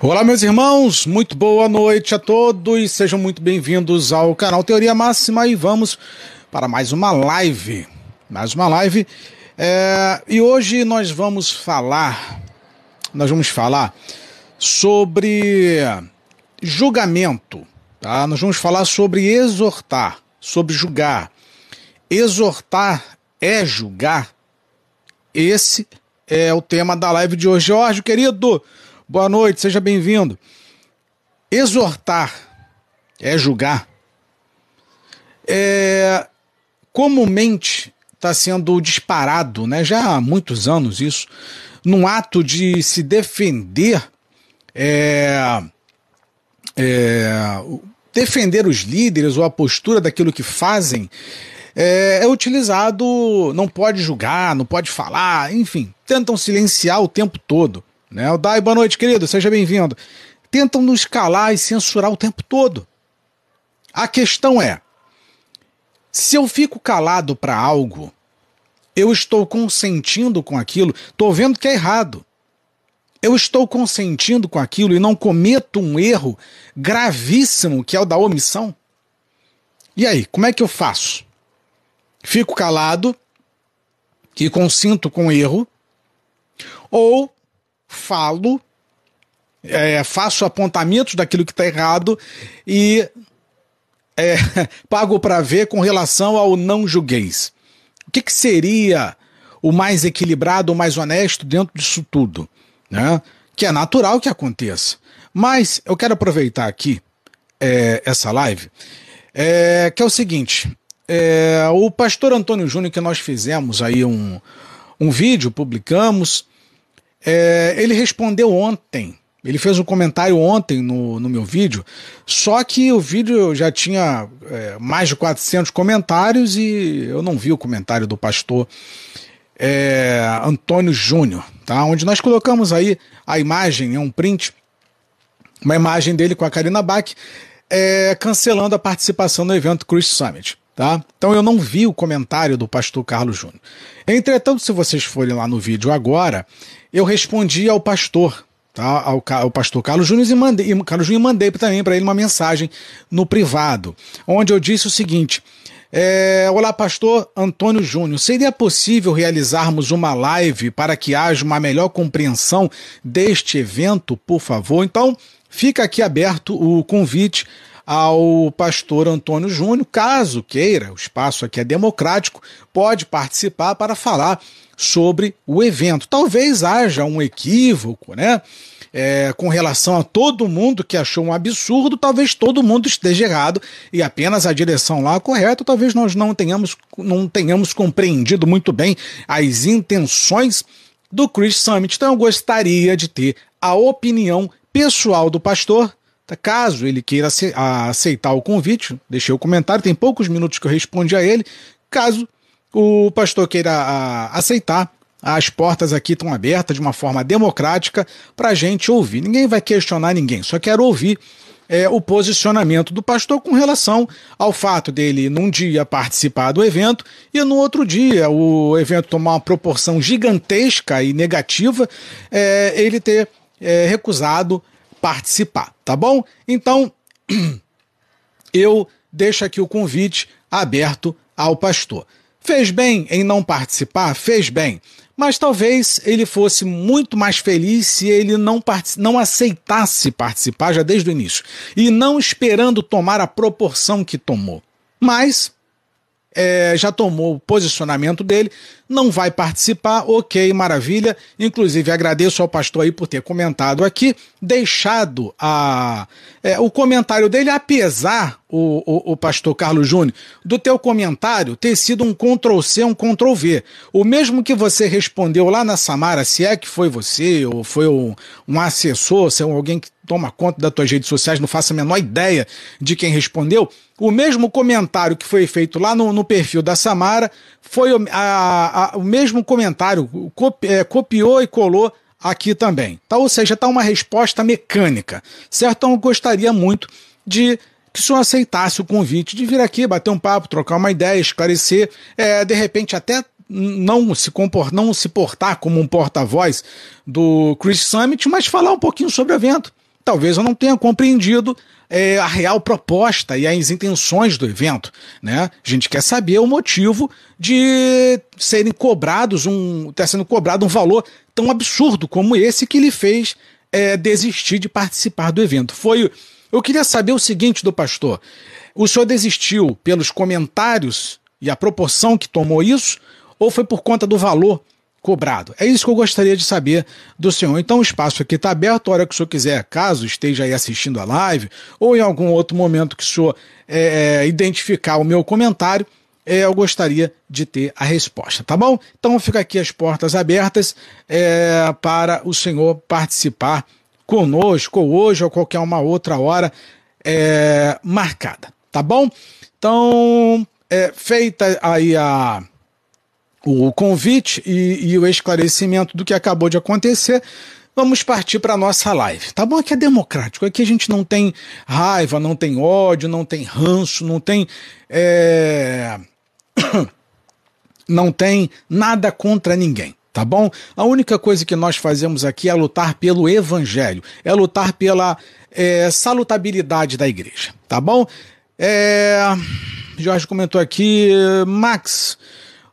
Olá, meus irmãos, muito boa noite a todos, sejam muito bem-vindos ao canal Teoria Máxima e vamos para mais uma live. Mais uma live. É, e hoje nós vamos falar, nós vamos falar sobre julgamento, tá? Nós vamos falar sobre exortar, sobre julgar. Exortar é julgar? Esse é o tema da live de hoje. Jorge, querido, Boa noite, seja bem-vindo. Exortar é julgar. É, comumente está sendo disparado, né, já há muitos anos isso, num ato de se defender, é, é, defender os líderes ou a postura daquilo que fazem, é, é, utilizado, não pode julgar, não pode falar, enfim, tentam silenciar o tempo todo. Né? O Dai, boa noite, querido, seja bem-vindo. Tentam nos calar e censurar o tempo todo. A questão é: se eu fico calado para algo, eu estou consentindo com aquilo, estou vendo que é errado. Eu estou consentindo com aquilo e não cometo um erro gravíssimo que é o da omissão? E aí, como é que eu faço? Fico calado e consinto com o erro? Ou falo, é, faço apontamentos daquilo que está errado e é, pago para ver com relação ao não julgueis. O que, que seria o mais equilibrado, o mais honesto dentro disso tudo? Né? Que é natural que aconteça. Mas eu quero aproveitar aqui é, essa live, é, que é o seguinte: é, o pastor Antônio Júnior, que nós fizemos aí um, um vídeo, publicamos, é, ele respondeu ontem. Ele fez um comentário ontem no, no meu vídeo, só que o vídeo já tinha é, mais de 400 comentários e eu não vi o comentário do pastor é, Antônio Júnior, tá? onde nós colocamos aí a imagem, é um print, uma imagem dele com a Karina Bach, é, cancelando a participação no evento Chris Summit. Tá? Então eu não vi o comentário do pastor Carlos Júnior. Entretanto, se vocês forem lá no vídeo agora, eu respondi ao pastor, tá? ao, ao pastor Carlos Júnior e mandei, Carlos Júnior mandei também para ele uma mensagem no privado, onde eu disse o seguinte. É, Olá, pastor Antônio Júnior. Seria possível realizarmos uma live para que haja uma melhor compreensão deste evento, por favor? Então, fica aqui aberto o convite ao pastor Antônio Júnior. Caso queira, o espaço aqui é democrático, pode participar para falar sobre o evento. Talvez haja um equívoco, né? É, com relação a todo mundo que achou um absurdo, talvez todo mundo esteja errado e apenas a direção lá correta, talvez nós não tenhamos, não tenhamos compreendido muito bem as intenções do Chris Summit. Então eu gostaria de ter a opinião pessoal do pastor Tá, caso ele queira aceitar o convite, deixei o comentário, tem poucos minutos que eu respondi a ele. Caso o pastor queira aceitar, as portas aqui estão abertas de uma forma democrática para a gente ouvir. Ninguém vai questionar ninguém, só quero ouvir é, o posicionamento do pastor com relação ao fato dele, num dia, participar do evento e no outro dia o evento tomar uma proporção gigantesca e negativa, é, ele ter é, recusado participar, tá bom? Então, eu deixo aqui o convite aberto ao pastor. Fez bem em não participar? Fez bem. Mas talvez ele fosse muito mais feliz se ele não, não aceitasse participar já desde o início e não esperando tomar a proporção que tomou. Mas é, já tomou o posicionamento dele, não vai participar, ok, maravilha. Inclusive, agradeço ao pastor aí por ter comentado aqui, deixado a, é, o comentário dele, apesar, o, o, o pastor Carlos Júnior, do teu comentário ter sido um Ctrl-C, um Ctrl-V. O mesmo que você respondeu lá na Samara, se é que foi você, ou foi um, um assessor, se é alguém que toma conta das tuas redes sociais, não faço a menor ideia de quem respondeu. O mesmo comentário que foi feito lá no, no perfil da Samara foi a, a, o mesmo comentário, copi, é, copiou e colou aqui também. Tá? Ou seja, está uma resposta mecânica, certo? Então eu gostaria muito de que o senhor aceitasse o convite de vir aqui, bater um papo, trocar uma ideia, esclarecer, é, de repente até não se comportar, não se portar como um porta-voz do Chris Summit, mas falar um pouquinho sobre o evento talvez eu não tenha compreendido é, a real proposta e as intenções do evento. Né? A gente quer saber o motivo de serem cobrados um. ter tá sendo cobrado um valor tão absurdo como esse que lhe fez é, desistir de participar do evento. Foi. Eu queria saber o seguinte do pastor. O senhor desistiu pelos comentários e a proporção que tomou isso, ou foi por conta do valor cobrado? É isso que eu gostaria de saber do senhor. Então o espaço aqui está aberto, a hora que o senhor quiser, caso esteja aí assistindo a live, ou em algum outro momento que o senhor é, é, identificar o meu comentário, é, eu gostaria de ter a resposta, tá bom? Então fica aqui as portas abertas é, para o senhor participar conosco hoje ou qualquer uma outra hora é, marcada, tá bom? Então, é, feita aí a, o convite e, e o esclarecimento do que acabou de acontecer, vamos partir para a nossa live. Tá bom? Aqui é democrático. Aqui a gente não tem raiva, não tem ódio, não tem ranço, não tem. É... não tem nada contra ninguém. Tá bom? A única coisa que nós fazemos aqui é lutar pelo evangelho, é lutar pela é, salutabilidade da igreja. Tá bom? É... Jorge comentou aqui, Max,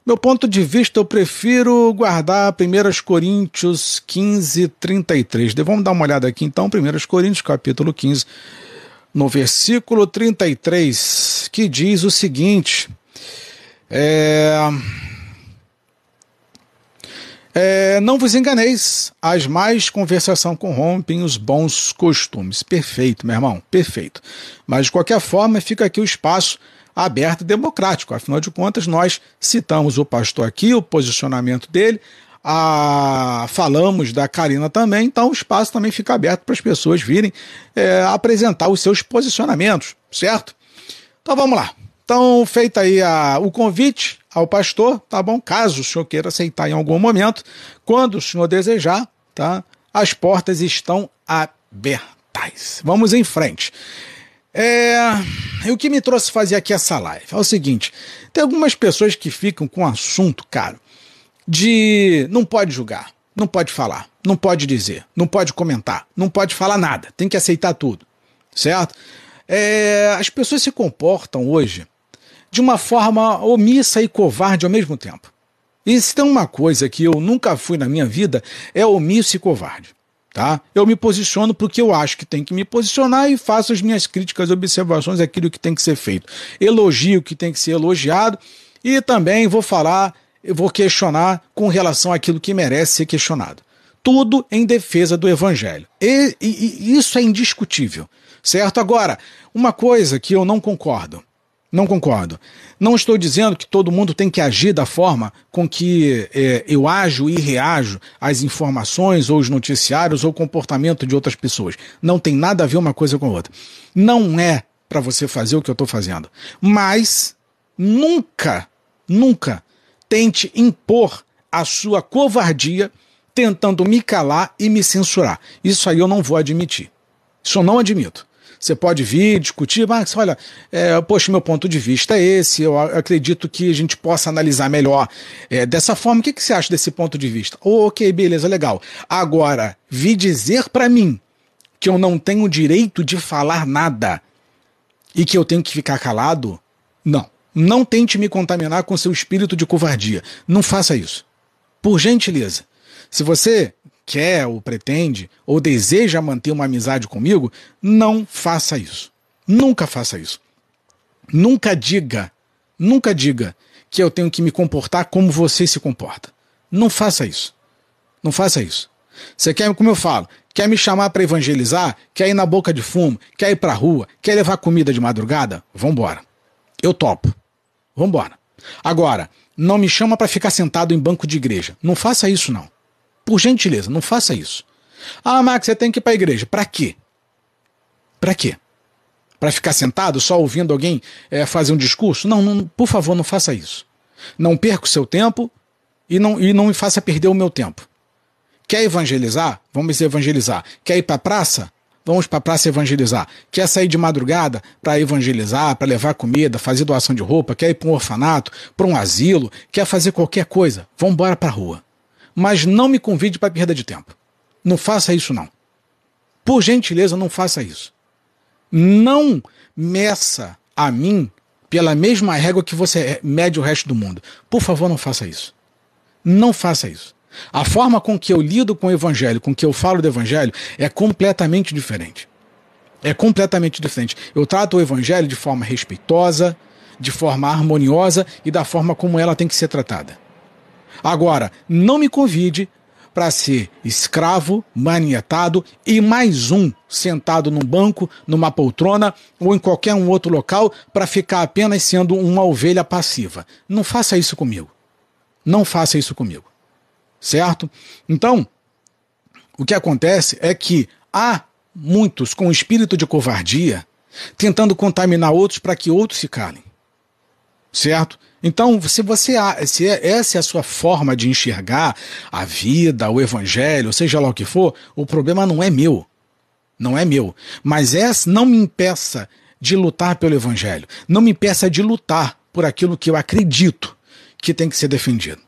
meu ponto de vista, eu prefiro guardar 1 Coríntios 15, 33. Vamos dar uma olhada aqui então, 1 Coríntios capítulo 15, no versículo 33, que diz o seguinte: é, é, Não vos enganeis, as mais conversação corrompem os bons costumes. Perfeito, meu irmão, perfeito. Mas de qualquer forma, fica aqui o espaço aberto e democrático. Afinal de contas, nós citamos o pastor aqui, o posicionamento dele, a, falamos da Karina também, então o espaço também fica aberto para as pessoas virem é, apresentar os seus posicionamentos, certo? Então vamos lá. Então, feito aí a, o convite ao pastor, tá bom? Caso o senhor queira aceitar em algum momento, quando o senhor desejar, tá? As portas estão abertas. Vamos em frente. É, o que me trouxe fazer aqui essa live é o seguinte: tem algumas pessoas que ficam com assunto, cara, de não pode julgar, não pode falar, não pode dizer, não pode comentar, não pode falar nada, tem que aceitar tudo, certo? É, as pessoas se comportam hoje de uma forma omissa e covarde ao mesmo tempo. E se tem uma coisa que eu nunca fui na minha vida, é omisso e covarde. Tá? Eu me posiciono porque eu acho que tem que me posicionar e faço as minhas críticas, observações, aquilo que tem que ser feito. Elogio o que tem que ser elogiado e também vou falar, vou questionar com relação àquilo que merece ser questionado. Tudo em defesa do evangelho. E, e, e isso é indiscutível, certo? Agora, uma coisa que eu não concordo não concordo. Não estou dizendo que todo mundo tem que agir da forma com que é, eu ajo e reajo às informações, ou os noticiários, ou comportamento de outras pessoas. Não tem nada a ver uma coisa com a outra. Não é para você fazer o que eu estou fazendo. Mas nunca, nunca tente impor a sua covardia tentando me calar e me censurar. Isso aí eu não vou admitir. Isso eu não admito. Você pode vir, discutir, mas olha, é, poxa, meu ponto de vista é esse, eu acredito que a gente possa analisar melhor é, dessa forma. O que, que você acha desse ponto de vista? Oh, ok, beleza, legal. Agora, vi dizer para mim que eu não tenho direito de falar nada e que eu tenho que ficar calado? Não. Não tente me contaminar com seu espírito de covardia. Não faça isso. Por gentileza. Se você quer ou pretende ou deseja manter uma amizade comigo, não faça isso. Nunca faça isso. Nunca diga, nunca diga que eu tenho que me comportar como você se comporta. Não faça isso. Não faça isso. Você quer, como eu falo, quer me chamar para evangelizar? Quer ir na boca de fumo? Quer ir para rua? Quer levar comida de madrugada? Vambora. Eu topo. Vambora. Agora, não me chama para ficar sentado em banco de igreja. Não faça isso, não. Por gentileza, não faça isso. Ah, Max, você tem que ir para a igreja. Para quê? Para quê? Para ficar sentado só ouvindo alguém é, fazer um discurso? Não, não, por favor, não faça isso. Não perca o seu tempo e não, e não me faça perder o meu tempo. Quer evangelizar? Vamos evangelizar. Quer ir para a praça? Vamos para a praça evangelizar. Quer sair de madrugada para evangelizar, para levar comida, fazer doação de roupa? Quer ir para um orfanato, para um asilo? Quer fazer qualquer coisa? Vamos embora para a rua mas não me convide para perda de tempo. Não faça isso, não. Por gentileza, não faça isso. Não meça a mim pela mesma régua que você mede o resto do mundo. Por favor, não faça isso. Não faça isso. A forma com que eu lido com o evangelho, com que eu falo do evangelho, é completamente diferente. É completamente diferente. Eu trato o evangelho de forma respeitosa, de forma harmoniosa e da forma como ela tem que ser tratada. Agora, não me convide para ser escravo, manietado e mais um sentado num banco, numa poltrona ou em qualquer um outro local para ficar apenas sendo uma ovelha passiva. Não faça isso comigo. Não faça isso comigo. Certo? Então, o que acontece é que há muitos com espírito de covardia tentando contaminar outros para que outros se calem. Certo? Então, se você se é, essa é a sua forma de enxergar a vida, o evangelho, seja lá o que for, o problema não é meu. Não é meu. Mas essa não me impeça de lutar pelo evangelho. Não me impeça de lutar por aquilo que eu acredito que tem que ser defendido.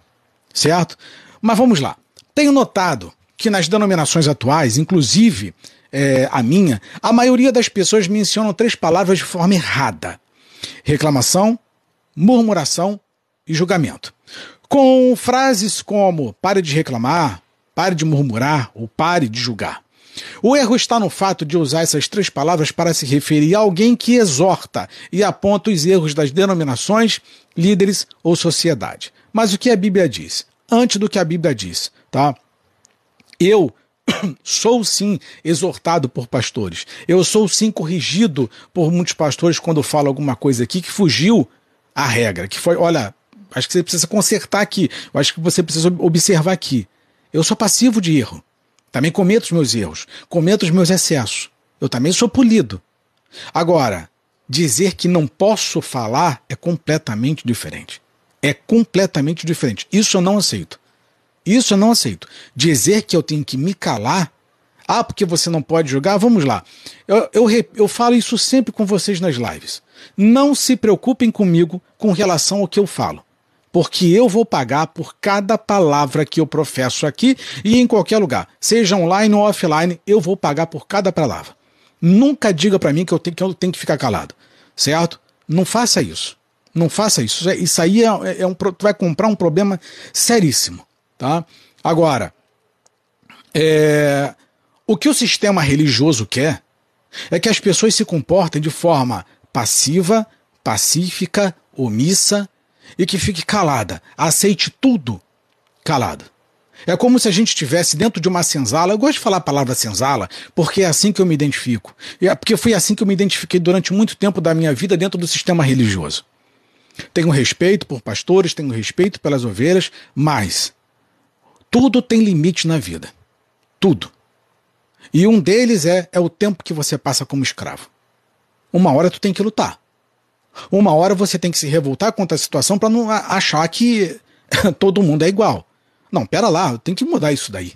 Certo? Mas vamos lá. Tenho notado que nas denominações atuais, inclusive é, a minha, a maioria das pessoas mencionam três palavras de forma errada: reclamação, murmuração e julgamento. Com frases como pare de reclamar, pare de murmurar ou pare de julgar. O erro está no fato de usar essas três palavras para se referir a alguém que exorta e aponta os erros das denominações, líderes ou sociedade. Mas o que a Bíblia diz? Antes do que a Bíblia diz, tá? Eu sou sim exortado por pastores. Eu sou sim corrigido por muitos pastores quando falo alguma coisa aqui que fugiu a regra, que foi, olha, acho que você precisa consertar aqui, eu acho que você precisa observar aqui. Eu sou passivo de erro. Também cometo os meus erros, cometo os meus excessos. Eu também sou polido. Agora, dizer que não posso falar é completamente diferente. É completamente diferente. Isso eu não aceito. Isso eu não aceito. Dizer que eu tenho que me calar. Ah, porque você não pode jogar? Vamos lá. Eu, eu, eu falo isso sempre com vocês nas lives. Não se preocupem comigo com relação ao que eu falo, porque eu vou pagar por cada palavra que eu professo aqui e em qualquer lugar, seja online ou offline, eu vou pagar por cada palavra. Nunca diga para mim que eu, tenho, que eu tenho que ficar calado, certo? Não faça isso. Não faça isso. Isso aí é, é um, tu vai comprar um problema seríssimo, tá? Agora, é, o que o sistema religioso quer é que as pessoas se comportem de forma passiva, pacífica, omissa e que fique calada, aceite tudo calada. É como se a gente estivesse dentro de uma senzala. Eu gosto de falar a palavra senzala porque é assim que eu me identifico. É porque foi assim que eu me identifiquei durante muito tempo da minha vida dentro do sistema religioso. Tenho respeito por pastores, tenho respeito pelas ovelhas, mas tudo tem limite na vida. Tudo. E um deles é, é o tempo que você passa como escravo. Uma hora tu tem que lutar. Uma hora você tem que se revoltar contra a situação para não achar que todo mundo é igual. Não, pera lá, tem que mudar isso daí.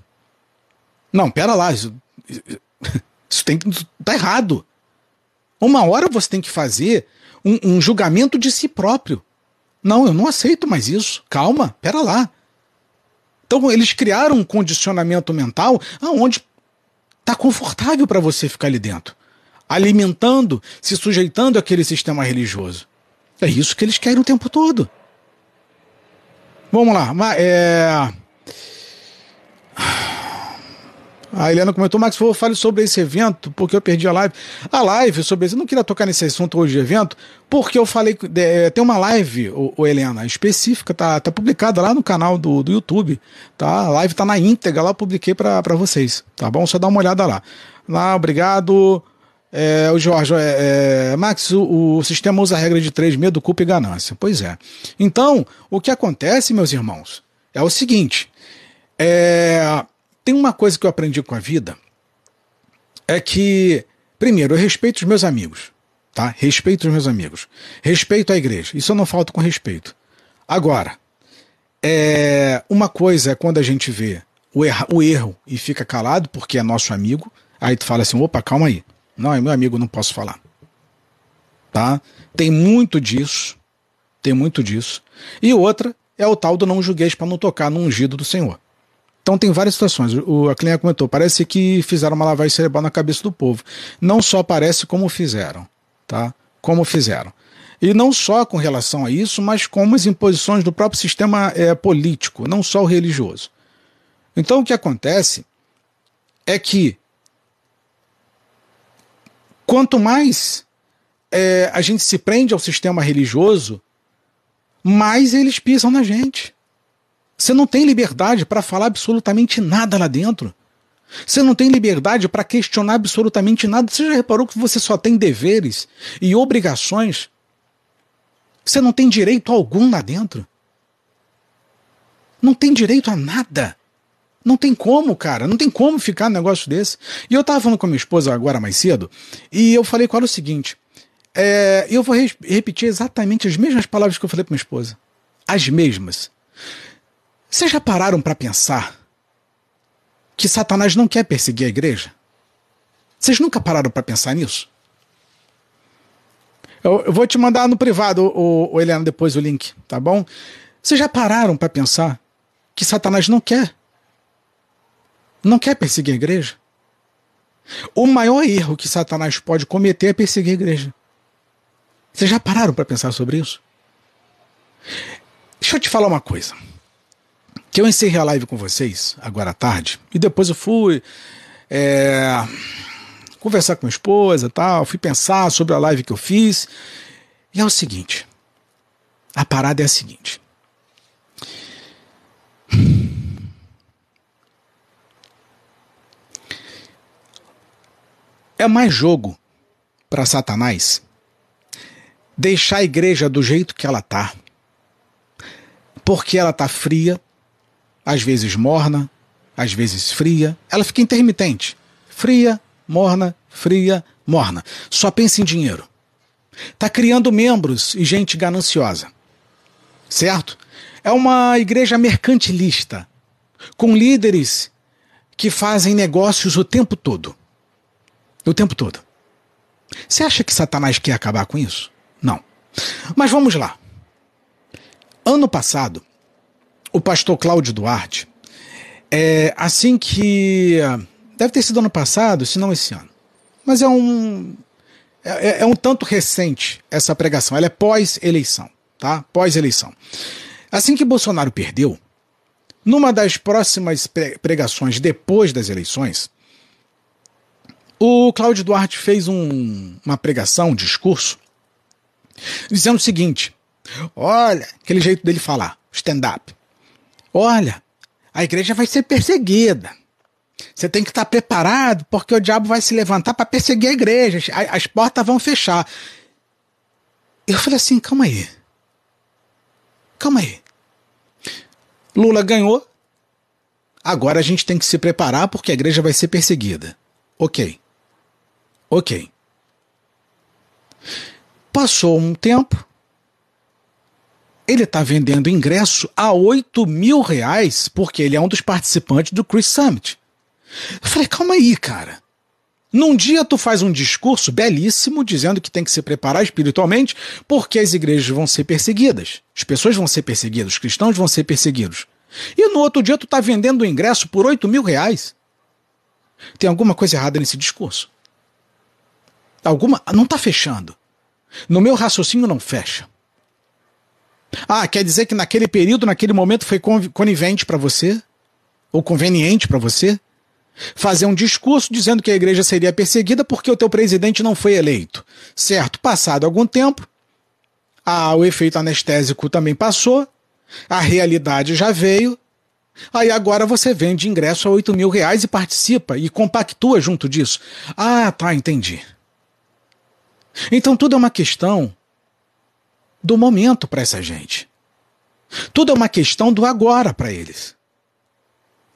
Não, pera lá, isso, isso tem que tá errado. Uma hora você tem que fazer um, um julgamento de si próprio. Não, eu não aceito mais isso. Calma, pera lá. Então eles criaram um condicionamento mental aonde tá confortável para você ficar ali dentro alimentando, se sujeitando àquele sistema religioso. É isso que eles querem o tempo todo. Vamos lá. É... A Helena comentou, Max, eu fale sobre esse evento, porque eu perdi a live. A live sobre esse, eu não queria tocar nesse assunto hoje de evento, porque eu falei, é, tem uma live, ô, ô, Helena, específica, tá, tá publicada lá no canal do, do YouTube, tá? A live tá na íntegra, lá eu publiquei para vocês, tá bom? Só dá uma olhada lá. Lá, obrigado. É, o Jorge, é, é, Max, o, o, sistema usa a regra de três, medo, culpa e ganância. Pois é. Então, o que acontece, meus irmãos, é o seguinte: é, tem uma coisa que eu aprendi com a vida, é que, primeiro, eu respeito os meus amigos, tá? Respeito os meus amigos. Respeito a igreja. Isso eu não falto com respeito. Agora, é, uma coisa é quando a gente vê o, erra, o erro e fica calado porque é nosso amigo, aí tu fala assim, opa, calma aí. Não, é meu amigo, não posso falar. Tá? Tem muito disso. Tem muito disso. E outra é o tal do não julgueis para não tocar no ungido do Senhor. Então tem várias situações. O, a cliente comentou, parece que fizeram uma lavagem cerebral na cabeça do povo. Não só parece como fizeram, tá? Como fizeram. E não só com relação a isso, mas com as imposições do próprio sistema é, político, não só o religioso. Então o que acontece é que quanto mais é, a gente se prende ao sistema religioso, mais eles pisam na gente. Você não tem liberdade para falar absolutamente nada lá dentro. Você não tem liberdade para questionar absolutamente nada. Você já reparou que você só tem deveres e obrigações você não tem direito algum lá dentro. Não tem direito a nada. Não tem como, cara. Não tem como ficar num negócio desse. E eu tava falando com a minha esposa agora mais cedo, e eu falei com ela o seguinte: é, eu vou re repetir exatamente as mesmas palavras que eu falei pra minha esposa. As mesmas. Vocês já pararam para pensar que Satanás não quer perseguir a igreja? Vocês nunca pararam para pensar nisso? Eu, eu vou te mandar no privado, o, o Helena, depois o link, tá bom? Vocês já pararam para pensar que Satanás não quer? Não quer perseguir a igreja? O maior erro que Satanás pode cometer é perseguir a igreja. Vocês já pararam para pensar sobre isso? Deixa eu te falar uma coisa. Que eu encerrei a live com vocês agora à tarde e depois eu fui. É conversar com minha esposa tal, fui pensar sobre a live que eu fiz. E é o seguinte: a parada é a seguinte. É mais jogo para Satanás deixar a igreja do jeito que ela tá. Porque ela tá fria, às vezes morna, às vezes fria, ela fica intermitente. Fria, morna, fria, morna. Só pensa em dinheiro. Está criando membros e gente gananciosa. Certo? É uma igreja mercantilista, com líderes que fazem negócios o tempo todo. O tempo todo. Você acha que Satanás quer acabar com isso? Não. Mas vamos lá. Ano passado, o pastor Cláudio Duarte, é, assim que Deve ter sido ano passado, se não esse ano. Mas é um. É, é, é um tanto recente essa pregação. Ela é pós-eleição, tá? Pós-eleição. Assim que Bolsonaro perdeu, numa das próximas pregações depois das eleições, o Cláudio Duarte fez um, uma pregação, um discurso, dizendo o seguinte: olha, aquele jeito dele falar, stand-up. Olha, a igreja vai ser perseguida. Você tem que estar preparado, porque o diabo vai se levantar para perseguir a igreja. As, as portas vão fechar. Eu falei assim: calma aí. Calma aí. Lula ganhou. Agora a gente tem que se preparar porque a igreja vai ser perseguida. Ok. Ok. Passou um tempo. Ele está vendendo ingresso a 8 mil reais porque ele é um dos participantes do Chris Summit. Eu falei, calma aí, cara. Num dia tu faz um discurso belíssimo dizendo que tem que se preparar espiritualmente porque as igrejas vão ser perseguidas, as pessoas vão ser perseguidas, os cristãos vão ser perseguidos. E no outro dia tu tá vendendo o ingresso por 8 mil reais. Tem alguma coisa errada nesse discurso? Alguma. Não tá fechando. No meu raciocínio não fecha. Ah, quer dizer que naquele período, naquele momento foi conivente para você? Ou conveniente para você? fazer um discurso dizendo que a igreja seria perseguida porque o teu presidente não foi eleito. Certo, passado algum tempo, ah, o efeito anestésico também passou, a realidade já veio, aí agora você vende ingresso a 8 mil reais e participa e compactua junto disso. Ah, tá, entendi. Então tudo é uma questão do momento para essa gente. Tudo é uma questão do agora para eles.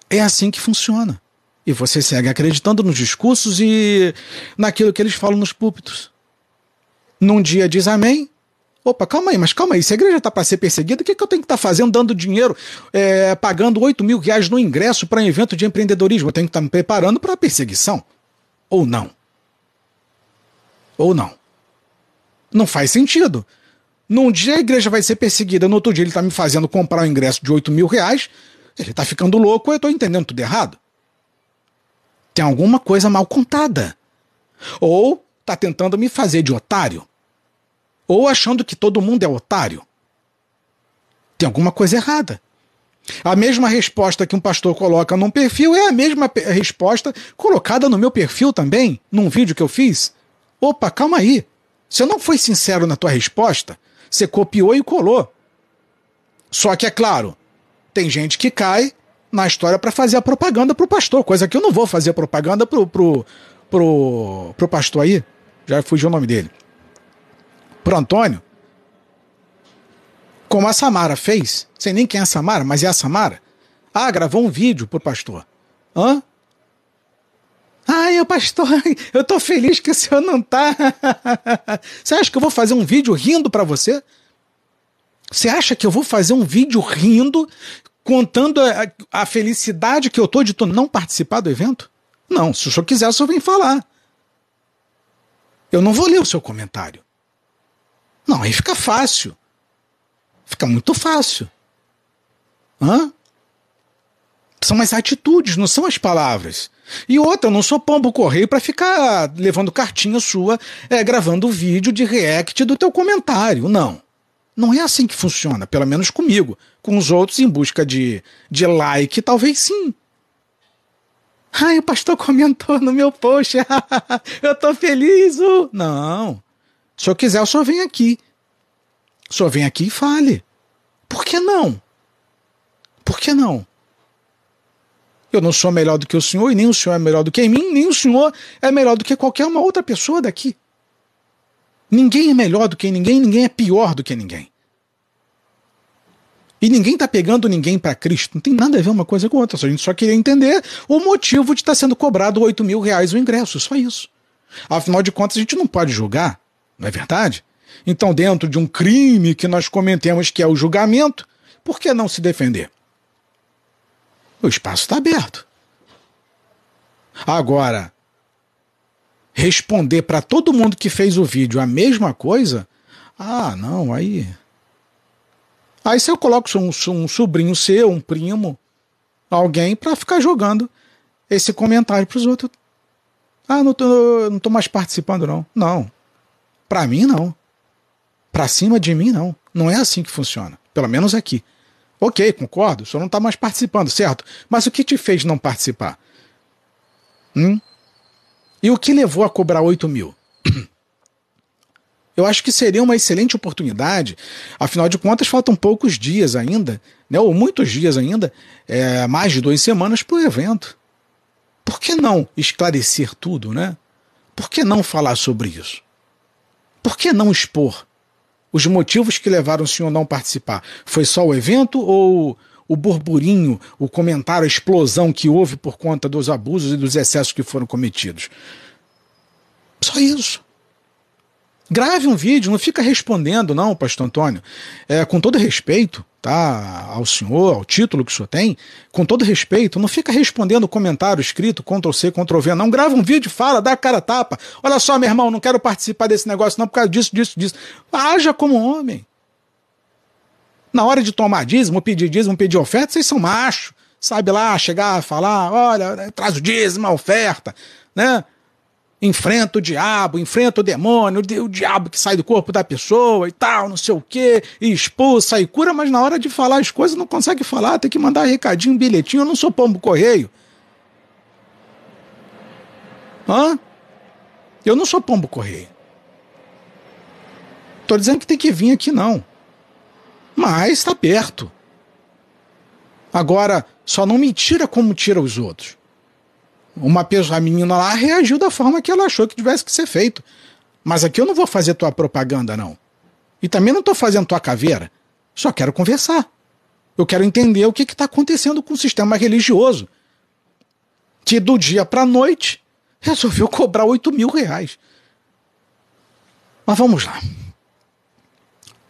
É assim que funciona. E você segue acreditando nos discursos e naquilo que eles falam nos púlpitos. Num dia diz amém. Opa, calma aí, mas calma aí. Se a igreja está para ser perseguida, o que, que eu tenho que estar tá fazendo dando dinheiro, é, pagando 8 mil reais no ingresso para um evento de empreendedorismo? Eu tenho que estar tá me preparando para a perseguição. Ou não? Ou não? Não faz sentido. Num dia a igreja vai ser perseguida, no outro dia ele está me fazendo comprar um ingresso de 8 mil reais Ele está ficando louco ou eu estou entendendo tudo errado? Tem alguma coisa mal contada. Ou está tentando me fazer de otário. Ou achando que todo mundo é otário. Tem alguma coisa errada. A mesma resposta que um pastor coloca num perfil é a mesma resposta colocada no meu perfil também, num vídeo que eu fiz. Opa, calma aí. Você não foi sincero na tua resposta, você copiou e colou. Só que é claro, tem gente que cai na história para fazer a propaganda pro pastor, coisa que eu não vou fazer propaganda pro, pro, pro, pro pastor aí. Já fugiu o nome dele. Pro Antônio. Como a Samara fez, sei nem quem é a Samara, mas é a Samara. Ah, gravou um vídeo pro pastor. Hã? Ai, pastor, eu tô feliz que o senhor não tá. Você acha que eu vou fazer um vídeo rindo para você? Você acha que eu vou fazer um vídeo rindo, contando a, a felicidade que eu tô de tu não participar do evento? Não, se o senhor quiser, o senhor vem falar. Eu não vou ler o seu comentário. Não, aí fica fácil. Fica muito fácil. Hã? São as atitudes, não são as palavras. E outra, eu não sou pombo correio para ficar levando cartinha sua, é, gravando vídeo de react do teu comentário. Não. Não é assim que funciona, pelo menos comigo. Com os outros, em busca de, de like, talvez sim. Ai, o pastor comentou no meu post. eu tô feliz. Uh. Não. Se eu quiser, eu só venho aqui. Só vem aqui e fale. Por que não? Por que não? Eu não sou melhor do que o senhor, e nem o senhor é melhor do que mim, nem o senhor é melhor do que qualquer uma outra pessoa daqui. Ninguém é melhor do que ninguém, ninguém é pior do que ninguém. E ninguém está pegando ninguém para Cristo. Não tem nada a ver uma coisa com outra. A gente só queria entender o motivo de estar tá sendo cobrado 8 mil reais o ingresso. Só isso. Afinal de contas, a gente não pode julgar, não é verdade? Então, dentro de um crime que nós cometemos, que é o julgamento, por que não se defender? O espaço está aberto. Agora, responder para todo mundo que fez o vídeo a mesma coisa, ah, não, aí. Aí se eu coloco um, um sobrinho seu, um primo, alguém, para ficar jogando esse comentário para os outros. Ah, não tô, não tô mais participando, não. Não. Para mim, não. Para cima de mim, não. Não é assim que funciona. Pelo menos aqui. Ok, concordo, o senhor não está mais participando, certo? Mas o que te fez não participar? Hum? E o que levou a cobrar 8 mil? Eu acho que seria uma excelente oportunidade, afinal de contas, faltam poucos dias ainda, né, ou muitos dias ainda, é, mais de duas semanas para o evento. Por que não esclarecer tudo, né? Por que não falar sobre isso? Por que não expor? Os motivos que levaram o senhor a não participar? Foi só o evento ou o burburinho, o comentário, a explosão que houve por conta dos abusos e dos excessos que foram cometidos? Só isso. Grave um vídeo, não fica respondendo, não, pastor Antônio. É, com todo respeito, tá? Ao senhor, ao título que o senhor tem, com todo respeito, não fica respondendo comentário escrito, Ctrl C, Ctrl V, não. Grava um vídeo, fala, dá a cara tapa. Olha só, meu irmão, não quero participar desse negócio, não, por causa disso, disso, disso. Haja como homem. Na hora de tomar dízimo, pedir dízimo, pedir oferta, vocês são macho. Sabe lá, chegar, falar, olha, traz o dízimo, a oferta, né? Enfrenta o diabo, enfrenta o demônio, o diabo que sai do corpo da pessoa e tal, não sei o quê, e expulsa e cura, mas na hora de falar as coisas não consegue falar, tem que mandar recadinho, bilhetinho, eu não sou pombo correio. Hã? Eu não sou pombo correio. Tô dizendo que tem que vir aqui não. Mas está perto. Agora, só não me tira como tira os outros uma pessoa, a menina lá reagiu da forma que ela achou que tivesse que ser feito. Mas aqui eu não vou fazer tua propaganda, não. E também não estou fazendo tua caveira. Só quero conversar. Eu quero entender o que está acontecendo com o sistema religioso. Que do dia para a noite resolveu cobrar 8 mil reais. Mas vamos lá.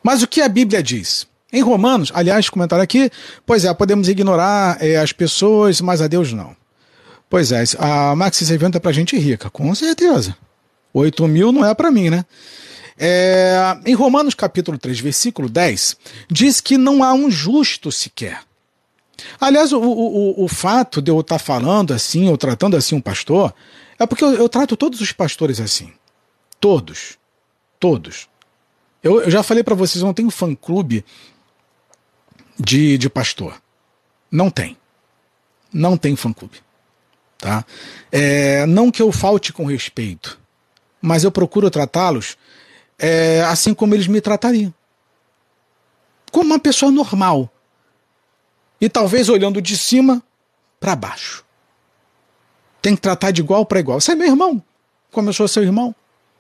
Mas o que a Bíblia diz? Em Romanos, aliás, comentário aqui, pois é, podemos ignorar é, as pessoas, mas a Deus não. Pois é, a Max esse evento é pra gente rica, com certeza. 8 mil não é para mim, né? É, em Romanos capítulo 3, versículo 10, diz que não há um justo sequer. Aliás, o, o, o fato de eu estar falando assim, ou tratando assim um pastor, é porque eu, eu trato todos os pastores assim. Todos. Todos. Eu, eu já falei para vocês, eu não tenho fã-clube de, de pastor. Não tem. Não tem fã-clube. Tá? É, não que eu falte com respeito, mas eu procuro tratá-los é, assim como eles me tratariam. Como uma pessoa normal. E talvez olhando de cima para baixo. Tem que tratar de igual para igual. Você é meu irmão, como eu sou seu irmão.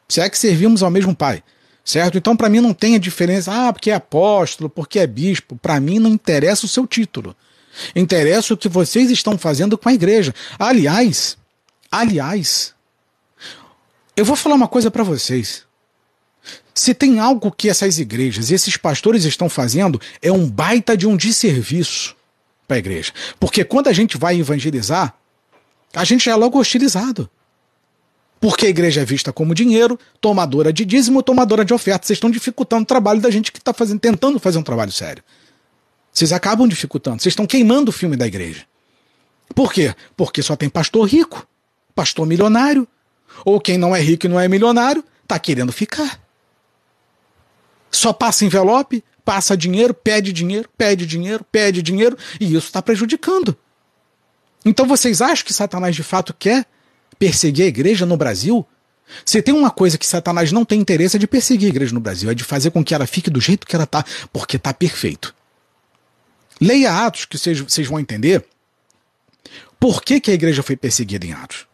Se é que servimos ao mesmo Pai. Certo? Então, para mim, não tem a diferença, ah, porque é apóstolo, porque é bispo. Para mim, não interessa o seu título. Interessa o que vocês estão fazendo com a igreja. Aliás, aliás, eu vou falar uma coisa para vocês. Se tem algo que essas igrejas e esses pastores estão fazendo, é um baita de um desserviço para a igreja. Porque quando a gente vai evangelizar, a gente é logo hostilizado. Porque a igreja é vista como dinheiro, tomadora de dízimo, tomadora de oferta. Vocês estão dificultando o trabalho da gente que está tentando fazer um trabalho sério. Vocês acabam dificultando, vocês estão queimando o filme da igreja. Por quê? Porque só tem pastor rico, pastor milionário, ou quem não é rico e não é milionário, está querendo ficar. Só passa envelope, passa dinheiro, pede dinheiro, pede dinheiro, pede dinheiro, e isso está prejudicando. Então vocês acham que Satanás de fato quer perseguir a igreja no Brasil? Se tem uma coisa que Satanás não tem interesse é de perseguir a igreja no Brasil, é de fazer com que ela fique do jeito que ela está, porque está perfeito. Leia Atos, que vocês vão entender por que, que a igreja foi perseguida em Atos.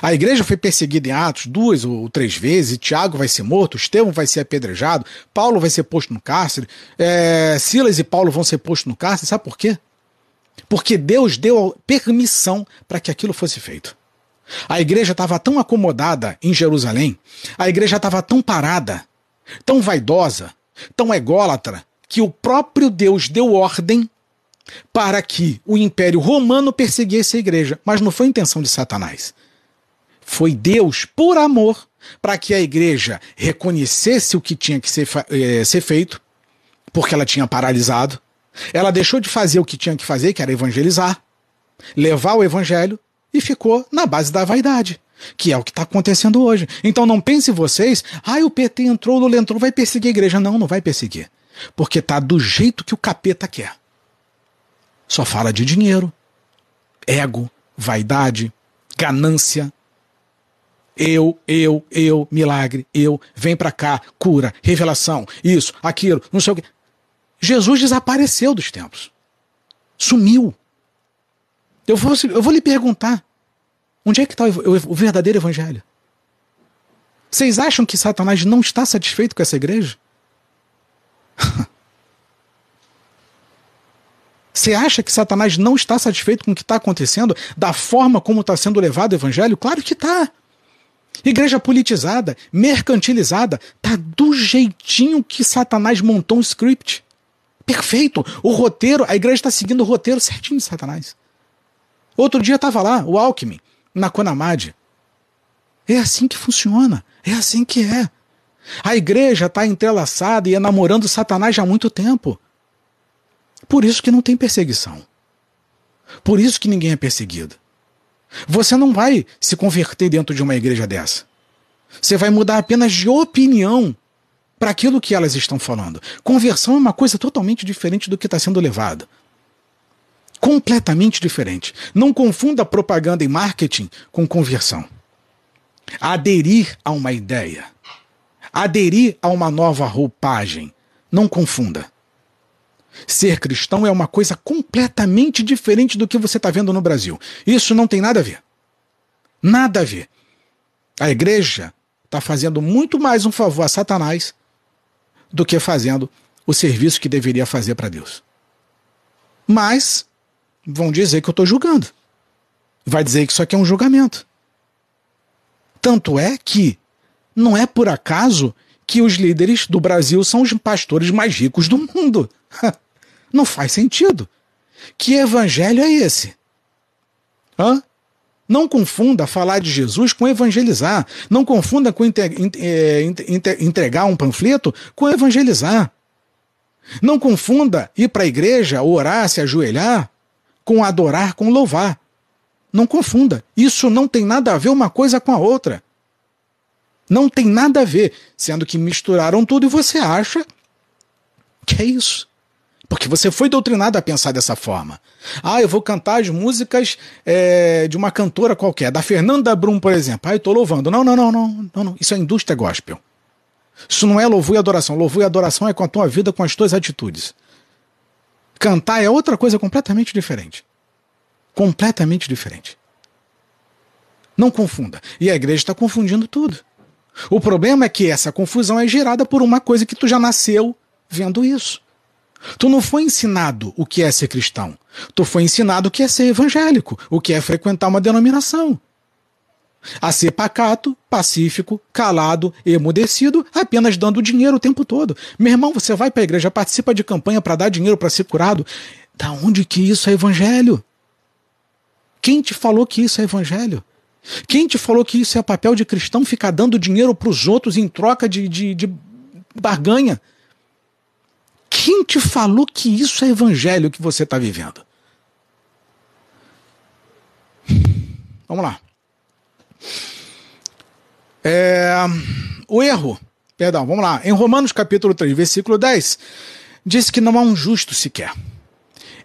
A igreja foi perseguida em Atos duas ou três vezes, Tiago vai ser morto, Estevão vai ser apedrejado, Paulo vai ser posto no cárcere, é, Silas e Paulo vão ser postos no cárcere, sabe por quê? Porque Deus deu permissão para que aquilo fosse feito. A igreja estava tão acomodada em Jerusalém, a igreja estava tão parada, tão vaidosa, tão ególatra, que o próprio Deus deu ordem para que o Império Romano perseguisse a igreja, mas não foi intenção de Satanás. Foi Deus, por amor, para que a igreja reconhecesse o que tinha que ser, eh, ser feito, porque ela tinha paralisado. Ela deixou de fazer o que tinha que fazer, que era evangelizar, levar o evangelho, e ficou na base da vaidade que é o que está acontecendo hoje. Então não pense vocês, ah, o PT entrou, o Lula entrou, vai perseguir a igreja. Não, não vai perseguir. Porque tá do jeito que o capeta quer. Só fala de dinheiro, ego, vaidade, ganância, eu, eu, eu, milagre, eu, vem para cá, cura, revelação, isso, aquilo, não sei o que. Jesus desapareceu dos templos. Sumiu. Eu vou, eu vou lhe perguntar: onde é que está o, o verdadeiro evangelho? Vocês acham que Satanás não está satisfeito com essa igreja? Você acha que Satanás não está satisfeito com o que está acontecendo, da forma como está sendo levado o evangelho? Claro que está. Igreja politizada, mercantilizada, tá do jeitinho que Satanás montou um script. Perfeito. O roteiro, a igreja está seguindo o roteiro certinho de Satanás. Outro dia estava lá, o Alckmin, na Conamad. É assim que funciona. É assim que é. A igreja está entrelaçada e é namorando Satanás já há muito tempo. Por isso que não tem perseguição. Por isso que ninguém é perseguido. Você não vai se converter dentro de uma igreja dessa. Você vai mudar apenas de opinião para aquilo que elas estão falando. Conversão é uma coisa totalmente diferente do que está sendo levado. Completamente diferente. Não confunda propaganda e marketing com conversão. Aderir a uma ideia. Aderir a uma nova roupagem. Não confunda. Ser cristão é uma coisa completamente diferente do que você está vendo no Brasil. Isso não tem nada a ver. Nada a ver. A igreja está fazendo muito mais um favor a Satanás do que fazendo o serviço que deveria fazer para Deus. Mas vão dizer que eu estou julgando. Vai dizer que isso aqui é um julgamento. Tanto é que não é por acaso que os líderes do Brasil são os pastores mais ricos do mundo. Não faz sentido. Que evangelho é esse? Hã? Não confunda falar de Jesus com evangelizar. Não confunda com é, entregar um panfleto com evangelizar. Não confunda ir para a igreja, orar, se ajoelhar, com adorar com louvar. Não confunda. Isso não tem nada a ver uma coisa com a outra. Não tem nada a ver, sendo que misturaram tudo e você acha que é isso. Porque você foi doutrinado a pensar dessa forma. Ah, eu vou cantar as músicas é, de uma cantora qualquer, da Fernanda Brum, por exemplo. Ah, eu estou louvando. Não, não, não, não, não, não. Isso é indústria gospel. Isso não é louvor e adoração. Louvor e adoração é com a tua vida, com as tuas atitudes. Cantar é outra coisa completamente diferente. Completamente diferente. Não confunda. E a igreja está confundindo tudo. O problema é que essa confusão é gerada por uma coisa que tu já nasceu vendo isso. Tu não foi ensinado o que é ser cristão. Tu foi ensinado o que é ser evangélico, o que é frequentar uma denominação. A ser pacato, pacífico, calado, emudecido, apenas dando dinheiro o tempo todo. Meu irmão, você vai para a igreja, participa de campanha para dar dinheiro para ser curado. Da onde que isso é evangelho? Quem te falou que isso é evangelho? Quem te falou que isso é papel de cristão ficar dando dinheiro para os outros em troca de, de, de barganha? Quem te falou que isso é evangelho que você está vivendo? Vamos lá. É, o erro, perdão, vamos lá. Em Romanos capítulo 3, versículo 10, diz que não há um justo sequer.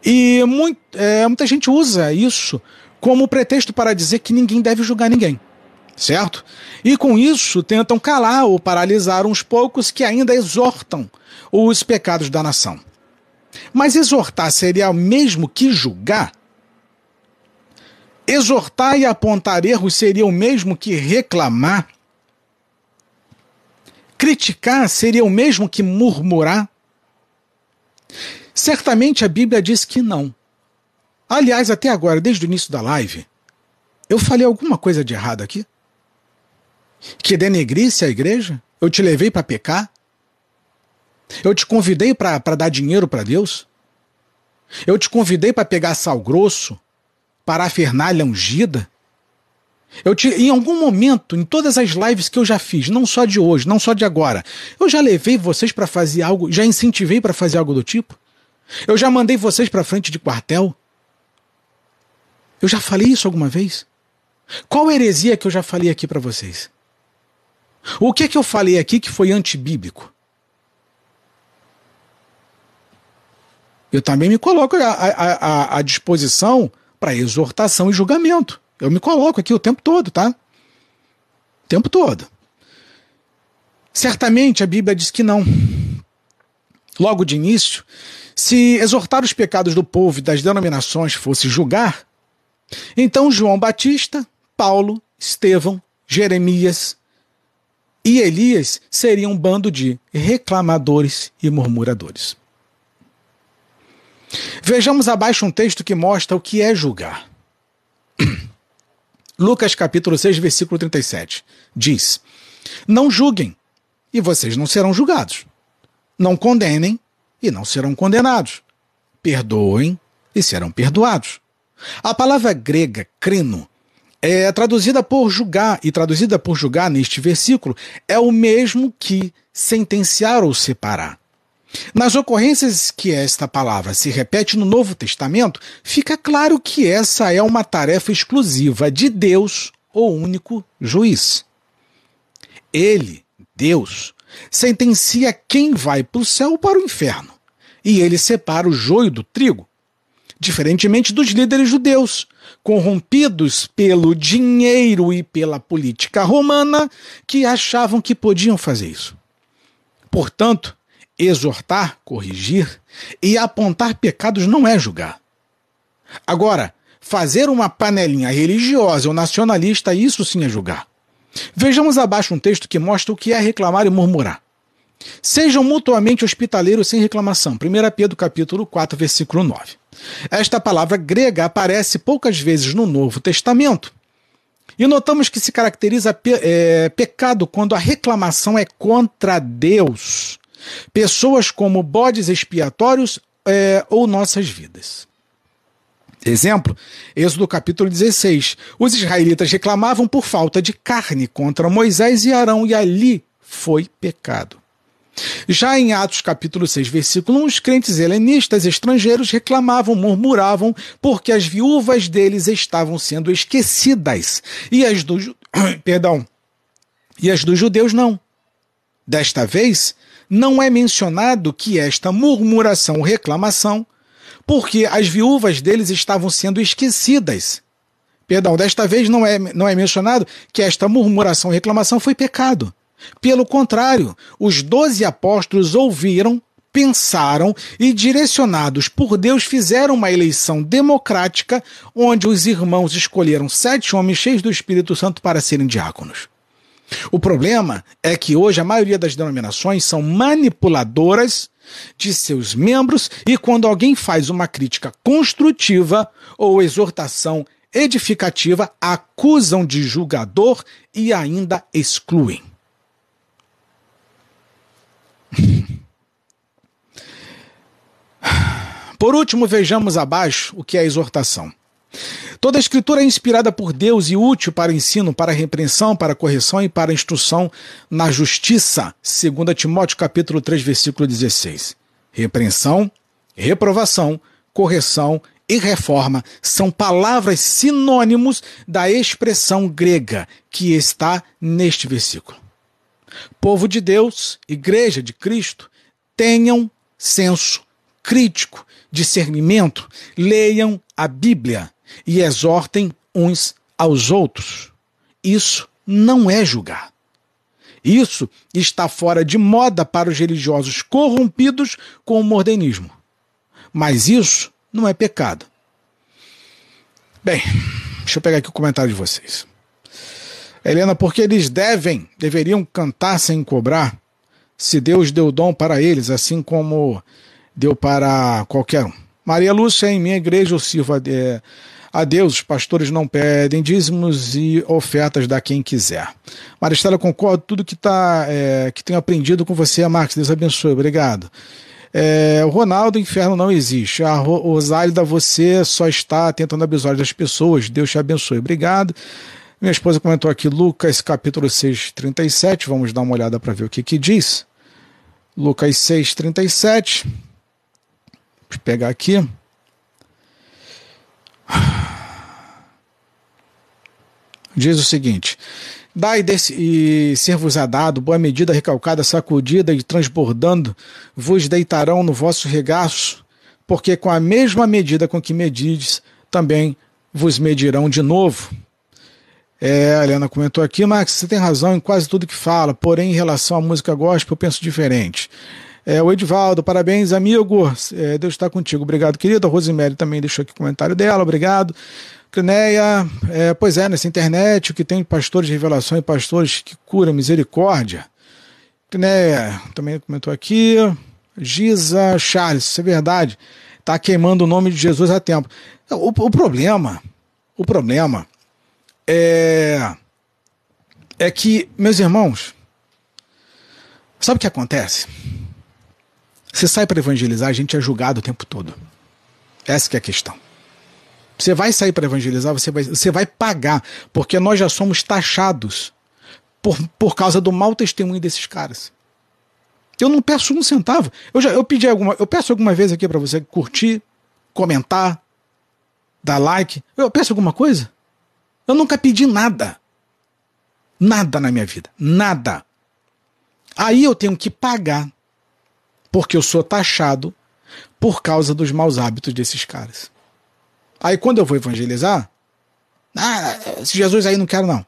E muito, é, muita gente usa isso como pretexto para dizer que ninguém deve julgar ninguém. Certo? E com isso tentam calar ou paralisar uns poucos que ainda exortam os pecados da nação. Mas exortar seria o mesmo que julgar? Exortar e apontar erros seria o mesmo que reclamar? Criticar seria o mesmo que murmurar? Certamente a Bíblia diz que não. Aliás, até agora, desde o início da live, eu falei alguma coisa de errado aqui? Que denegrisse a igreja? Eu te levei para pecar? Eu te convidei para dar dinheiro para Deus? Eu te convidei para pegar sal grosso, para a fernalha ungida? Eu te, em algum momento, em todas as lives que eu já fiz, não só de hoje, não só de agora, eu já levei vocês para fazer algo, já incentivei para fazer algo do tipo? Eu já mandei vocês para frente de quartel? Eu já falei isso alguma vez? Qual heresia que eu já falei aqui para vocês? O que é que eu falei aqui que foi antibíblico? Eu também me coloco à, disposição para exortação e julgamento. Eu me coloco aqui o tempo todo, tá? O tempo todo. Certamente a Bíblia diz que não. Logo de início, se exortar os pecados do povo e das denominações fosse julgar, então João Batista, Paulo, Estevão, Jeremias e Elias seriam um bando de reclamadores e murmuradores. Vejamos abaixo um texto que mostra o que é julgar. Lucas capítulo 6, versículo 37 diz: Não julguem, e vocês não serão julgados. Não condenem, e não serão condenados. Perdoem, e serão perdoados. A palavra grega crino é traduzida por julgar, e traduzida por julgar neste versículo é o mesmo que sentenciar ou separar. Nas ocorrências que esta palavra se repete no Novo Testamento, fica claro que essa é uma tarefa exclusiva de Deus, o único juiz. Ele, Deus, sentencia quem vai para o céu ou para o inferno, e ele separa o joio do trigo diferentemente dos líderes judeus, corrompidos pelo dinheiro e pela política romana, que achavam que podiam fazer isso. Portanto, exortar, corrigir e apontar pecados não é julgar. Agora, fazer uma panelinha religiosa ou nacionalista, isso sim é julgar. Vejamos abaixo um texto que mostra o que é reclamar e murmurar. Sejam mutuamente hospitaleiros sem reclamação. 1 Pedro capítulo 4, versículo 9. Esta palavra grega aparece poucas vezes no Novo Testamento. E notamos que se caracteriza pe é, pecado quando a reclamação é contra Deus, pessoas como bodes expiatórios é, ou nossas vidas. Exemplo, Êxodo capítulo 16. Os israelitas reclamavam por falta de carne contra Moisés e Arão, e ali foi pecado. Já em Atos capítulo 6, versículo 1, os crentes helenistas estrangeiros reclamavam, murmuravam, porque as viúvas deles estavam sendo esquecidas, e as do, perdão, e as dos judeus não. Desta vez, não é mencionado que esta murmuração ou reclamação, porque as viúvas deles estavam sendo esquecidas. Perdão, desta vez não é, não é mencionado que esta murmuração ou reclamação foi pecado. Pelo contrário, os doze apóstolos ouviram, pensaram e, direcionados por Deus, fizeram uma eleição democrática onde os irmãos escolheram sete homens cheios do Espírito Santo para serem diáconos. O problema é que hoje a maioria das denominações são manipuladoras de seus membros e quando alguém faz uma crítica construtiva ou exortação edificativa, acusam de julgador e ainda excluem. Por último, vejamos abaixo o que é exortação. Toda a escritura é inspirada por Deus e útil para ensino, para repreensão, para correção e para instrução na justiça, segundo Timóteo capítulo 3, versículo 16. Repreensão, reprovação, correção e reforma são palavras sinônimos da expressão grega que está neste versículo. Povo de Deus, igreja de Cristo, tenham senso crítico, discernimento, leiam a Bíblia e exortem uns aos outros. Isso não é julgar. Isso está fora de moda para os religiosos corrompidos com o modernismo. Mas isso não é pecado. Bem, deixa eu pegar aqui o comentário de vocês. Helena, porque eles devem, deveriam cantar sem cobrar, se Deus deu dom para eles, assim como deu para qualquer um. Maria Lúcia, em minha igreja eu sirvo a, a Deus, os pastores não pedem dízimos e ofertas da quem quiser. Maristela, concordo tudo que, tá, é, que tenho aprendido com você, Marcos, Deus abençoe, obrigado. É, Ronaldo, inferno não existe. A Rosálida, você só está tentando abusar das pessoas. Deus te abençoe. Obrigado. Minha esposa comentou aqui Lucas capítulo 6, 37. Vamos dar uma olhada para ver o que, que diz. Lucas 6, 37. Vou pegar aqui. Diz o seguinte: Dai e ser-vos-á dado, boa medida recalcada, sacudida e transbordando, vos deitarão no vosso regaço, porque com a mesma medida com que medides, também vos medirão de novo. É, a Helena comentou aqui, Max, você tem razão em quase tudo que fala, porém, em relação à música gospel, eu penso diferente. É, o Edivaldo, parabéns, amigo. É, Deus está contigo. Obrigado, querido. A Rosemary também deixou aqui o comentário dela, obrigado. Crineia, é, pois é, nessa internet, o que tem pastores de revelação e pastores que curam misericórdia. Crineia também comentou aqui. Giza Charles, isso é verdade. Está queimando o nome de Jesus há tempo. O, o problema, o problema é, é que, meus irmãos, sabe o que acontece? Você sai para evangelizar, a gente é julgado o tempo todo. Essa é a questão. Você vai sair para evangelizar, você vai, você vai pagar, porque nós já somos taxados por, por causa do mau testemunho desses caras. Eu não peço um centavo. Eu já eu pedi alguma, eu peço alguma vez aqui para você curtir, comentar, dar like. Eu peço alguma coisa? Eu nunca pedi nada. Nada na minha vida. Nada. Aí eu tenho que pagar. Porque eu sou taxado por causa dos maus hábitos desses caras. Aí quando eu vou evangelizar, ah, esse Jesus aí não quero não.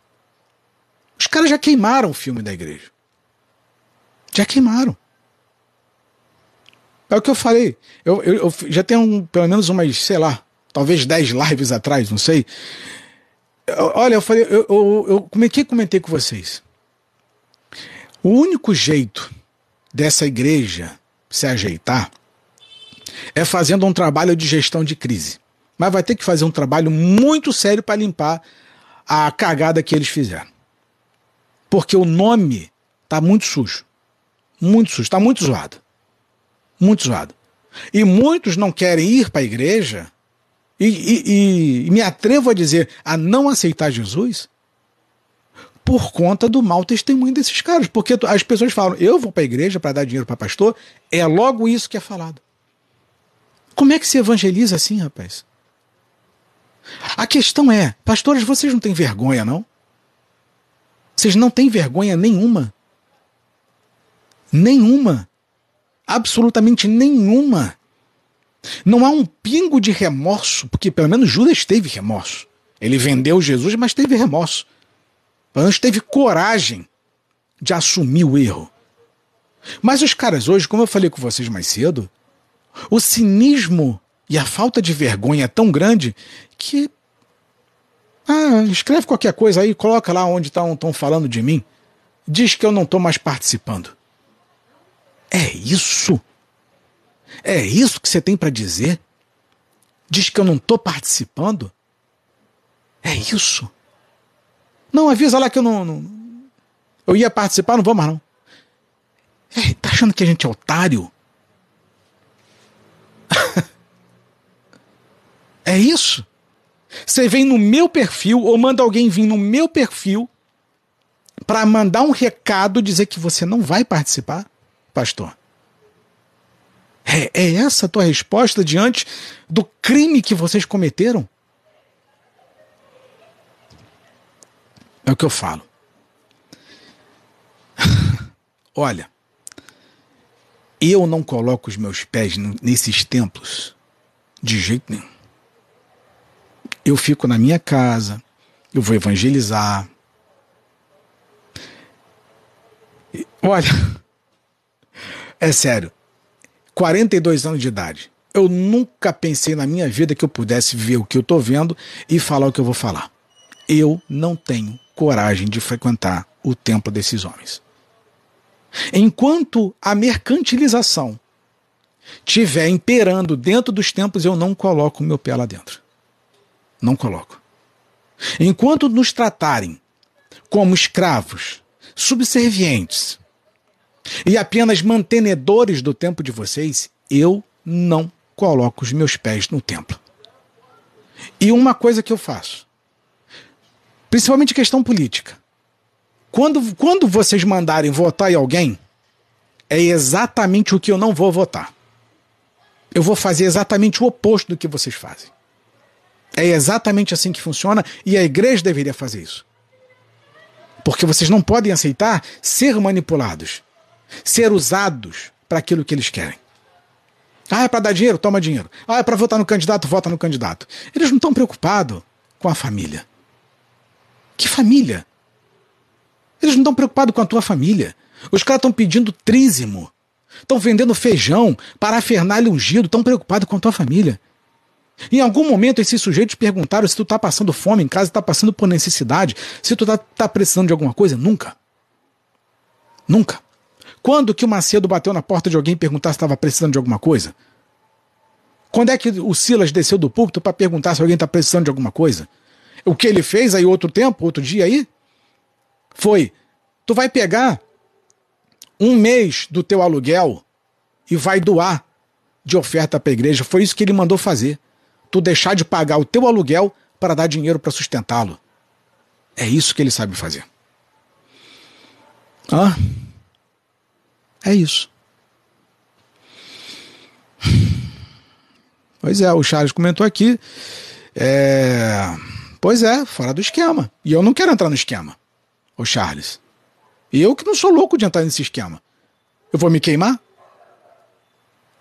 Os caras já queimaram o filme da igreja. Já queimaram. É o que eu falei. Eu, eu, eu já tenho um, pelo menos umas, sei lá, talvez 10 lives atrás, não sei. Olha, eu falei, eu, eu, eu comentei, comentei com vocês. O único jeito dessa igreja se ajeitar é fazendo um trabalho de gestão de crise. Mas vai ter que fazer um trabalho muito sério para limpar a cagada que eles fizeram. Porque o nome tá muito sujo. Muito sujo, está muito zoado. Muito zoado. E muitos não querem ir para a igreja e, e, e, me atrevo a dizer a não aceitar Jesus por conta do mau testemunho desses caras. Porque as pessoas falam, eu vou para a igreja para dar dinheiro para pastor, é logo isso que é falado. Como é que se evangeliza assim, rapaz? A questão é, pastores, vocês não têm vergonha, não? Vocês não têm vergonha nenhuma. Nenhuma. Absolutamente nenhuma. Não há um pingo de remorso, porque pelo menos Judas teve remorso. Ele vendeu Jesus, mas teve remorso. Menos teve coragem de assumir o erro. Mas os caras hoje, como eu falei com vocês mais cedo, o cinismo e a falta de vergonha é tão grande que. Ah, escreve qualquer coisa aí, coloca lá onde estão falando de mim. Diz que eu não estou mais participando. É isso? É isso que você tem para dizer? Diz que eu não estou participando? É isso? Não, avisa lá que eu não, não, Eu ia participar, não vou mais não. É, tá achando que a gente é otário? é isso? Você vem no meu perfil ou manda alguém vir no meu perfil para mandar um recado dizer que você não vai participar, pastor? É, é essa a tua resposta diante do crime que vocês cometeram? É o que eu falo. Olha, eu não coloco os meus pés nesses templos de jeito nenhum. Eu fico na minha casa, eu vou evangelizar. Olha, é sério, 42 anos de idade. Eu nunca pensei na minha vida que eu pudesse ver o que eu estou vendo e falar o que eu vou falar. Eu não tenho coragem de frequentar o templo desses homens. Enquanto a mercantilização tiver imperando dentro dos templos, eu não coloco o meu pé lá dentro. Não coloco. Enquanto nos tratarem como escravos, subservientes e apenas mantenedores do templo de vocês, eu não coloco os meus pés no templo. E uma coisa que eu faço, Principalmente questão política. Quando, quando vocês mandarem votar em alguém, é exatamente o que eu não vou votar. Eu vou fazer exatamente o oposto do que vocês fazem. É exatamente assim que funciona e a igreja deveria fazer isso. Porque vocês não podem aceitar ser manipulados, ser usados para aquilo que eles querem. Ah, é para dar dinheiro? Toma dinheiro. Ah, é para votar no candidato? Vota no candidato. Eles não estão preocupados com a família. Que família? Eles não estão preocupados com a tua família. Os caras estão pedindo trízimo. Estão vendendo feijão, parafernália ungido, estão preocupados com a tua família. Em algum momento esses sujeitos perguntaram se tu está passando fome em casa, está passando por necessidade, se tu está tá precisando de alguma coisa? Nunca. Nunca. Quando que o Macedo bateu na porta de alguém e perguntar se estava precisando de alguma coisa? Quando é que o Silas desceu do púlpito para perguntar se alguém está precisando de alguma coisa? O que ele fez aí outro tempo, outro dia aí, foi: tu vai pegar um mês do teu aluguel e vai doar de oferta para a igreja. Foi isso que ele mandou fazer. Tu deixar de pagar o teu aluguel para dar dinheiro para sustentá-lo. É isso que ele sabe fazer. Ah, é isso. Pois é, o Charles comentou aqui. É Pois é, fora do esquema. E eu não quero entrar no esquema, ô Charles. E eu que não sou louco de entrar nesse esquema. Eu vou me queimar?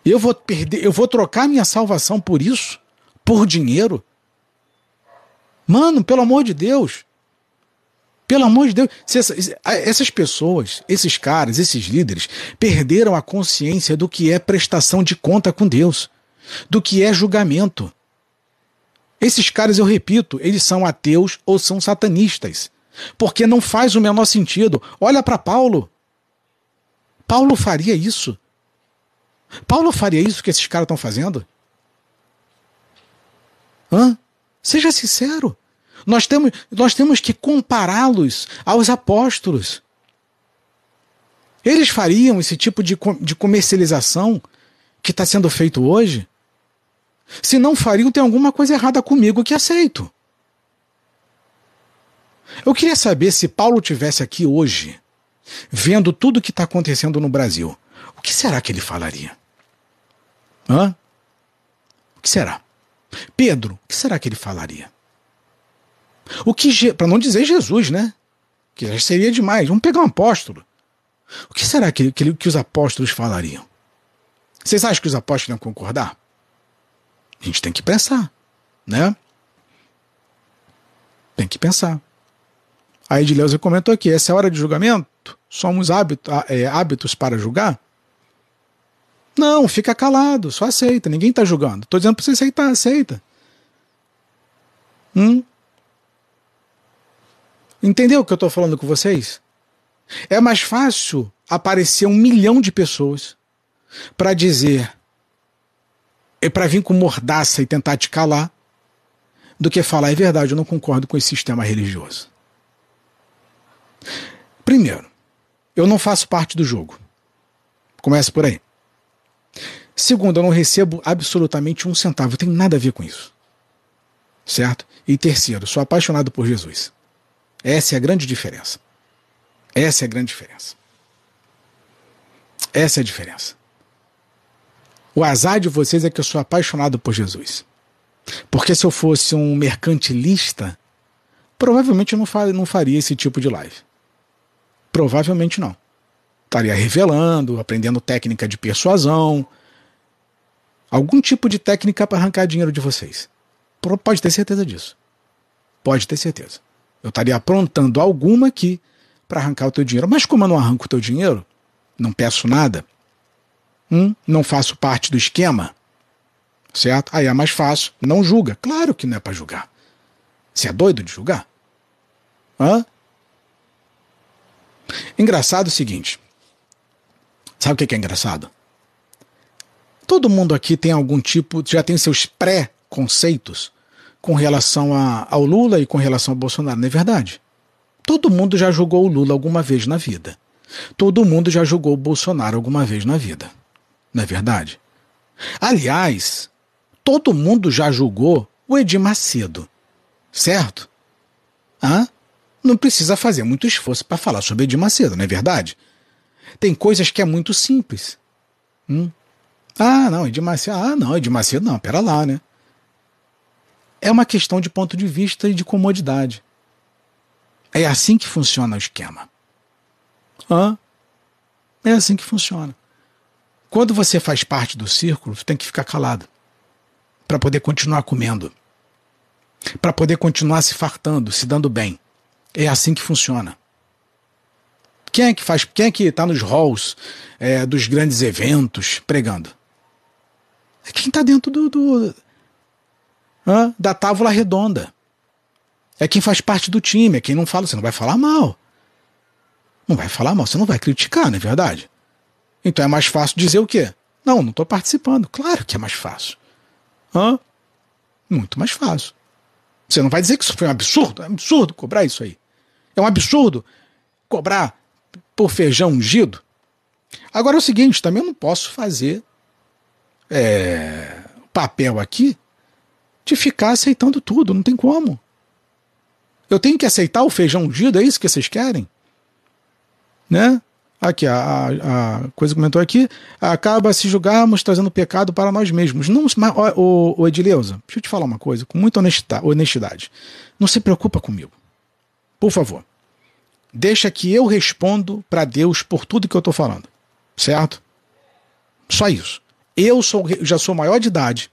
Eu vou perder, eu vou trocar minha salvação por isso? Por dinheiro? Mano, pelo amor de Deus. Pelo amor de Deus, essas pessoas, esses caras, esses líderes, perderam a consciência do que é prestação de conta com Deus, do que é julgamento. Esses caras, eu repito, eles são ateus ou são satanistas. Porque não faz o menor sentido. Olha para Paulo. Paulo faria isso. Paulo faria isso que esses caras estão fazendo? Hã? Seja sincero. Nós temos, nós temos que compará-los aos apóstolos. Eles fariam esse tipo de, de comercialização que está sendo feito hoje? Se não fariam, tem alguma coisa errada comigo que aceito. Eu queria saber se Paulo tivesse aqui hoje, vendo tudo o que está acontecendo no Brasil, o que será que ele falaria? Hã? O que será? Pedro, o que será que ele falaria? O que, para não dizer Jesus, né? Que já seria demais. Vamos pegar um apóstolo. O que será que, que, que os apóstolos falariam? Vocês acham que os apóstolos iam concordar? A gente tem que pensar, né? Tem que pensar. A Edileuza comentou aqui: essa é hora de julgamento? Somos hábito, é, hábitos para julgar? Não, fica calado, só aceita. Ninguém está julgando. Estou dizendo para você aceitar, aceita. Hum? Entendeu o que eu estou falando com vocês? É mais fácil aparecer um milhão de pessoas para dizer, é para vir com mordaça e tentar te calar, do que falar é verdade, eu não concordo com esse sistema religioso. Primeiro, eu não faço parte do jogo. Começa por aí. Segundo, eu não recebo absolutamente um centavo, eu tenho nada a ver com isso. Certo? E terceiro, sou apaixonado por Jesus. Essa é a grande diferença. Essa é a grande diferença. Essa é a diferença. O azar de vocês é que eu sou apaixonado por Jesus. Porque se eu fosse um mercantilista, provavelmente eu não faria esse tipo de live. Provavelmente não. Estaria revelando, aprendendo técnica de persuasão, algum tipo de técnica para arrancar dinheiro de vocês. Pode ter certeza disso. Pode ter certeza. Eu estaria aprontando alguma aqui para arrancar o teu dinheiro. Mas como eu não arranco o teu dinheiro, não peço nada, hum, não faço parte do esquema, certo? Aí é mais fácil. Não julga. Claro que não é para julgar. Você é doido de julgar? Hã? Engraçado o seguinte. Sabe o que é engraçado? Todo mundo aqui tem algum tipo, já tem seus pré-conceitos com relação a, ao Lula e com relação ao Bolsonaro, não é verdade? Todo mundo já julgou o Lula alguma vez na vida. Todo mundo já julgou o Bolsonaro alguma vez na vida. Não é verdade? Aliás, todo mundo já julgou o Edir Macedo. Certo? Hã? Não precisa fazer muito esforço para falar sobre Edir Macedo, não é verdade? Tem coisas que é muito simples. Hum? Ah, não, Edir Macedo. Ah, não, Edir Macedo não, pera lá, né? É uma questão de ponto de vista e de comodidade. É assim que funciona o esquema. Hã? É assim que funciona. Quando você faz parte do círculo, você tem que ficar calado para poder continuar comendo, para poder continuar se fartando, se dando bem. É assim que funciona. Quem é que faz? Quem é que está nos halls é, dos grandes eventos pregando? É quem está dentro do, do, hã, da tábua redonda. É quem faz parte do time, é quem não fala, você não vai falar mal. Não vai falar mal, você não vai criticar, não é verdade? Então é mais fácil dizer o quê? Não, não estou participando. Claro que é mais fácil. Hã? Muito mais fácil. Você não vai dizer que isso foi um absurdo? É um absurdo cobrar isso aí. É um absurdo cobrar por feijão ungido. Agora é o seguinte, também eu não posso fazer é, papel aqui de ficar aceitando tudo, não tem como. Eu tenho que aceitar o feijão ungido, é isso que vocês querem? Né? Aqui, a, a, coisa comentou aqui, acaba se julgarmos trazendo pecado para nós mesmos. Não, mas, o, o Edileuza, deixa eu te falar uma coisa, com muita honestidade. Não se preocupa comigo. Por favor. Deixa que eu respondo para Deus por tudo que eu estou falando. Certo? Só isso. Eu sou, já sou maior de idade.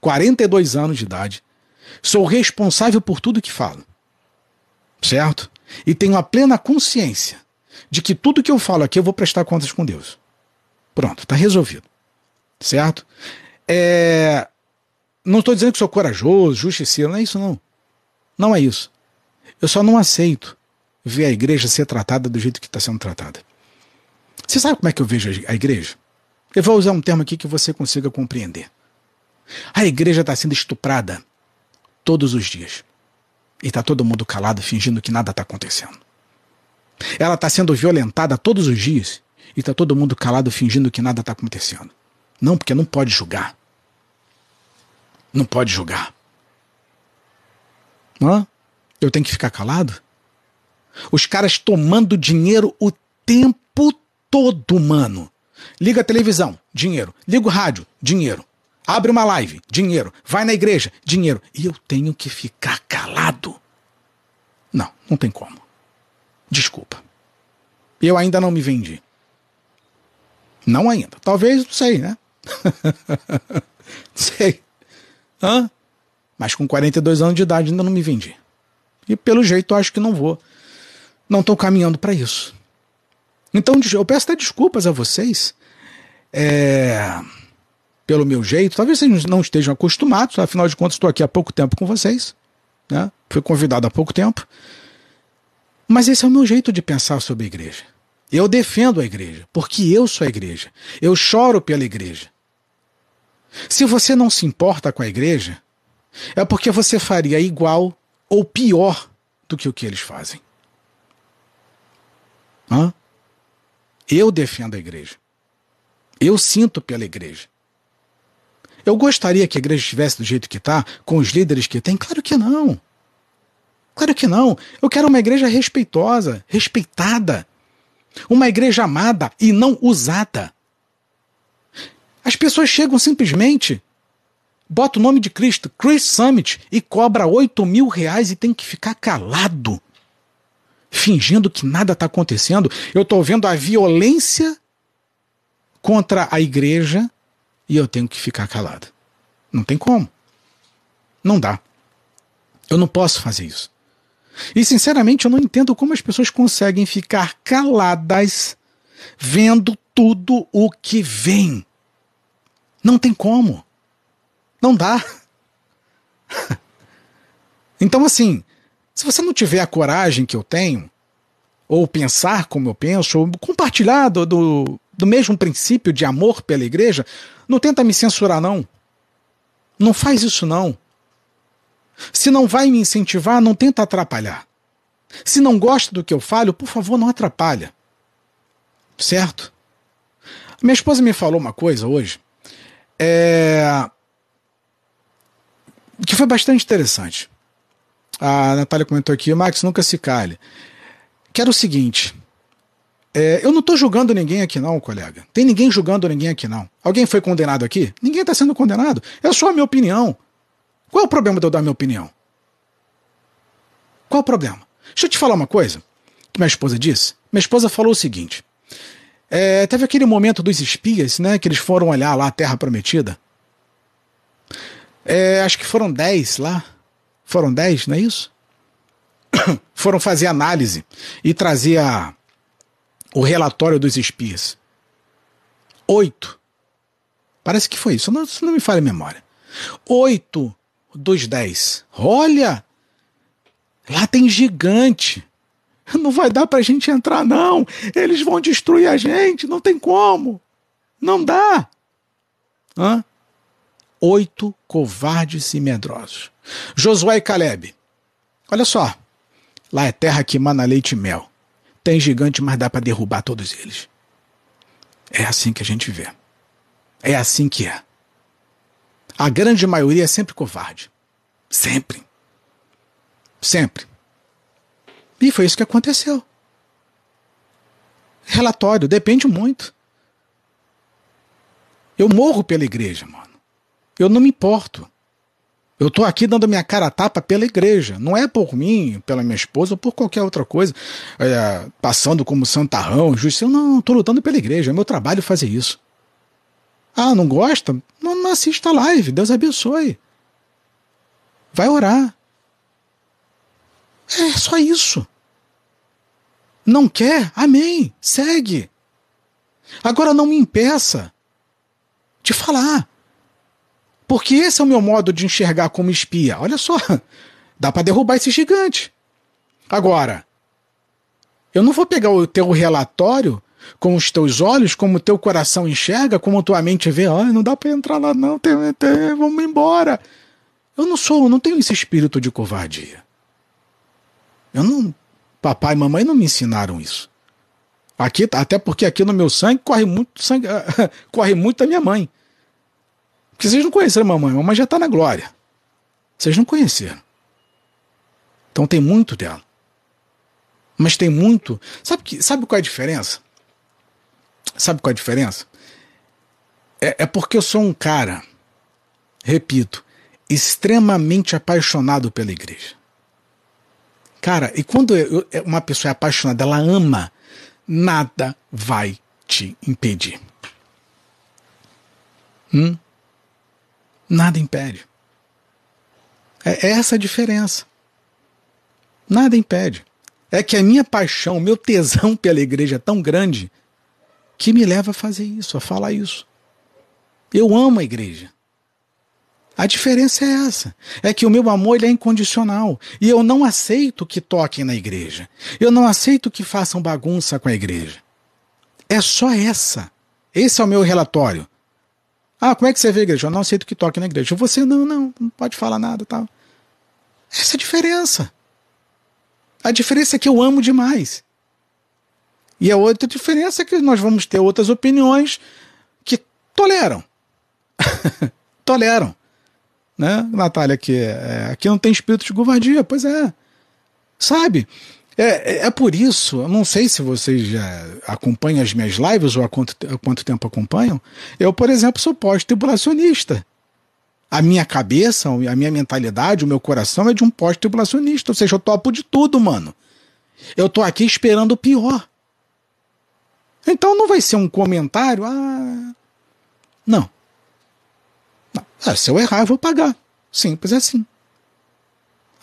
42 anos de idade, sou responsável por tudo que falo. Certo? E tenho a plena consciência de que tudo que eu falo aqui eu vou prestar contas com Deus. Pronto, está resolvido. Certo? É... Não estou dizendo que sou corajoso, justiceiro, não é isso não. Não é isso. Eu só não aceito ver a igreja ser tratada do jeito que está sendo tratada. Você sabe como é que eu vejo a igreja? Eu vou usar um termo aqui que você consiga compreender. A igreja está sendo estuprada todos os dias. E está todo mundo calado, fingindo que nada está acontecendo. Ela está sendo violentada todos os dias. E está todo mundo calado, fingindo que nada está acontecendo. Não, porque não pode julgar. Não pode julgar. Hã? Eu tenho que ficar calado? Os caras tomando dinheiro o tempo todo, mano. Liga a televisão, dinheiro. Liga o rádio, dinheiro. Abre uma live, dinheiro. Vai na igreja, dinheiro. E eu tenho que ficar calado. Não, não tem como. Desculpa. Eu ainda não me vendi. Não ainda. Talvez, não sei, né? não sei. Hã? Mas com 42 anos de idade ainda não me vendi. E pelo jeito acho que não vou. Não estou caminhando para isso. Então eu peço até desculpas a vocês. É, pelo meu jeito. Talvez vocês não estejam acostumados, afinal de contas estou aqui há pouco tempo com vocês. Né? Fui convidado há pouco tempo. Mas esse é o meu jeito de pensar sobre a igreja. Eu defendo a igreja, porque eu sou a igreja. Eu choro pela igreja. Se você não se importa com a igreja, é porque você faria igual ou pior do que o que eles fazem. Hã? Eu defendo a igreja. Eu sinto pela igreja. Eu gostaria que a igreja estivesse do jeito que está, com os líderes que tem? Claro que não. Claro que não. Eu quero uma igreja respeitosa, respeitada. Uma igreja amada e não usada. As pessoas chegam simplesmente, bota o nome de Cristo, Chris Summit, e cobra 8 mil reais e tem que ficar calado. Fingindo que nada está acontecendo. Eu estou vendo a violência contra a igreja e eu tenho que ficar calado. Não tem como. Não dá. Eu não posso fazer isso. E sinceramente eu não entendo como as pessoas conseguem ficar caladas vendo tudo o que vem. Não tem como. Não dá. então, assim, se você não tiver a coragem que eu tenho, ou pensar como eu penso, ou compartilhar do, do, do mesmo princípio de amor pela igreja, não tenta me censurar, não. Não faz isso, não. Se não vai me incentivar, não tenta atrapalhar. Se não gosta do que eu falo, por favor, não atrapalha. Certo? Minha esposa me falou uma coisa hoje é... que foi bastante interessante. A Natália comentou aqui, Max, nunca se cale. Que era o seguinte. É, eu não estou julgando ninguém aqui, não, colega. Tem ninguém julgando ninguém aqui, não. Alguém foi condenado aqui? Ninguém está sendo condenado. É só a minha opinião. Qual é o problema de eu dar minha opinião? Qual é o problema? Deixa eu te falar uma coisa que minha esposa disse. Minha esposa falou o seguinte: é, teve aquele momento dos espias, né? Que eles foram olhar lá a Terra Prometida. É, acho que foram dez lá. Foram dez, não é isso? foram fazer análise e trazer a, o relatório dos espias. Oito. Parece que foi isso, não, não me falha a memória. Oito dos dez. Olha! Lá tem gigante. Não vai dar pra gente entrar, não. Eles vão destruir a gente, não tem como. Não dá. Hã? Oito covardes e medrosos. Josué e Caleb. Olha só. Lá é terra que mana leite e mel. Tem gigante, mas dá para derrubar todos eles. É assim que a gente vê. É assim que é. A grande maioria é sempre covarde. Sempre. Sempre. E foi isso que aconteceu. Relatório, depende muito. Eu morro pela igreja, mano. Eu não me importo. Eu estou aqui dando minha cara a tapa pela igreja. Não é por mim, pela minha esposa ou por qualquer outra coisa. É, passando como santarrão, justiça. Eu não estou lutando pela igreja. É meu trabalho fazer isso. Ah, não gosta? Não, não assista a live. Deus abençoe. Vai orar. É só isso. Não quer? Amém. Segue. Agora não me impeça de falar. Porque esse é o meu modo de enxergar como espia. Olha só, dá para derrubar esse gigante. Agora, eu não vou pegar o teu relatório com os teus olhos, como o teu coração enxerga, como tua mente vê, ah, não dá para entrar lá não, tem, tem, vamos embora. Eu não sou, eu não tenho esse espírito de covardia. Eu não, papai e mamãe não me ensinaram isso. Aqui, até porque aqui no meu sangue corre muito sangue, corre muito a minha mãe. Porque vocês não conheceram a mamãe, a mamãe já está na glória. Vocês não conheceram. Então tem muito dela. Mas tem muito. Sabe, que, sabe qual é a diferença? Sabe qual é a diferença? É, é porque eu sou um cara, repito, extremamente apaixonado pela igreja. Cara, e quando eu, uma pessoa é apaixonada, ela ama, nada vai te impedir. Hum? Nada impede. É, é essa a diferença. Nada impede. É que a minha paixão, o meu tesão pela igreja é tão grande que me leva a fazer isso, a falar isso. Eu amo a igreja. A diferença é essa. É que o meu amor é incondicional. E eu não aceito que toquem na igreja. Eu não aceito que façam bagunça com a igreja. É só essa. Esse é o meu relatório. Ah, como é que você vê a igreja? Eu não aceito que toque na igreja. Você não, não, não pode falar nada tal. Essa é a diferença. A diferença é que eu amo demais. E a outra diferença é que nós vamos ter outras opiniões que toleram. toleram. Né, Natália, que é, aqui não tem espírito de covardia. Pois é. Sabe? É, é, é por isso, eu não sei se vocês já acompanham as minhas lives ou há quanto, há quanto tempo acompanham. Eu, por exemplo, sou pós-tribulacionista. A minha cabeça, a minha mentalidade, o meu coração é de um pós-tribulacionista. Ou seja, eu topo de tudo, mano. Eu tô aqui esperando o pior. Então não vai ser um comentário. Ah. Não. não. Ah, se eu errar, eu vou pagar. Simples assim.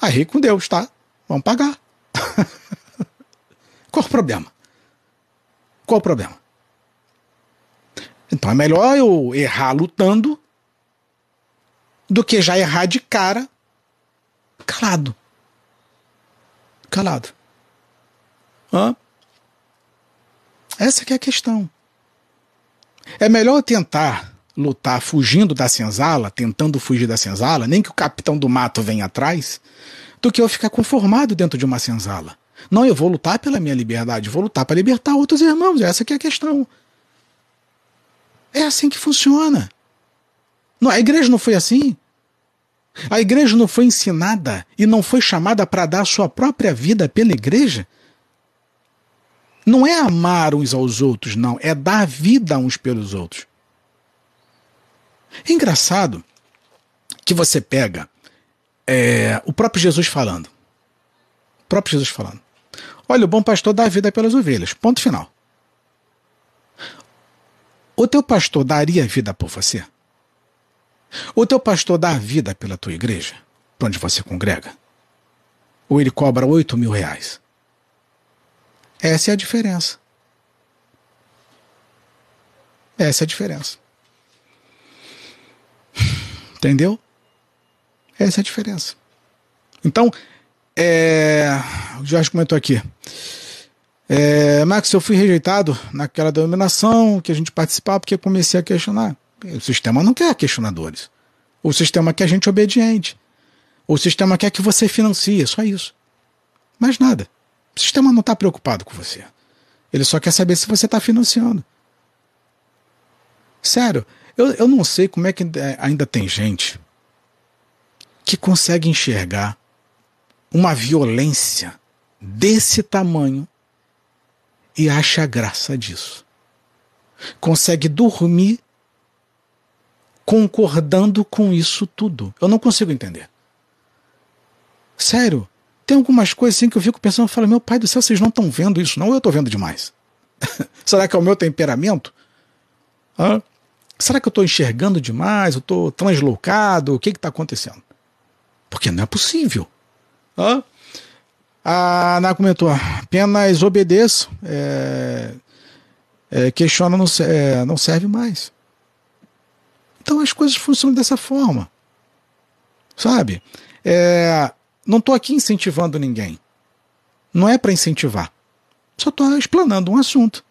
Aí com Deus, tá? Vamos pagar. Qual o problema? Qual o problema? Então é melhor eu errar lutando do que já errar de cara calado. Calado. Hã? Essa é a questão. É melhor tentar lutar fugindo da senzala, tentando fugir da senzala, nem que o capitão do mato venha atrás, do que eu ficar conformado dentro de uma senzala. Não, eu vou lutar pela minha liberdade, vou lutar para libertar outros irmãos. Essa que é a questão. É assim que funciona. Não, a igreja não foi assim. A igreja não foi ensinada e não foi chamada para dar sua própria vida pela igreja. Não é amar uns aos outros, não, é dar vida uns pelos outros. É engraçado que você pega é, o próprio Jesus falando. O próprio Jesus falando. Olha, o bom pastor dá vida pelas ovelhas. Ponto final. O teu pastor daria vida por você? O teu pastor dá vida pela tua igreja, onde você congrega? Ou ele cobra oito mil reais? Essa é a diferença. Essa é a diferença. Entendeu? Essa é a diferença. Então, é, o Jorge comentou aqui. É, Max, eu fui rejeitado naquela denominação que a gente participava porque comecei a questionar. O sistema não quer questionadores. O sistema quer gente obediente. O sistema quer que você financie, só isso. Mais nada. O sistema não está preocupado com você. Ele só quer saber se você está financiando. Sério, eu, eu não sei como é que é, ainda tem gente que consegue enxergar uma violência desse tamanho e acha graça disso. Consegue dormir concordando com isso tudo. Eu não consigo entender. Sério, tem algumas coisas assim que eu fico pensando, eu falo, meu pai do céu, vocês não estão vendo isso, não? Eu estou vendo demais? Será que é o meu temperamento? Hã? Será que eu estou enxergando demais? Eu estou translocado? O que está acontecendo? Porque não é possível. Hã? A Ana comentou, apenas obedeço, é, é, questiona não, é, não serve mais. Então as coisas funcionam dessa forma. Sabe? É, não estou aqui incentivando ninguém. Não é para incentivar. Só estou explanando um assunto.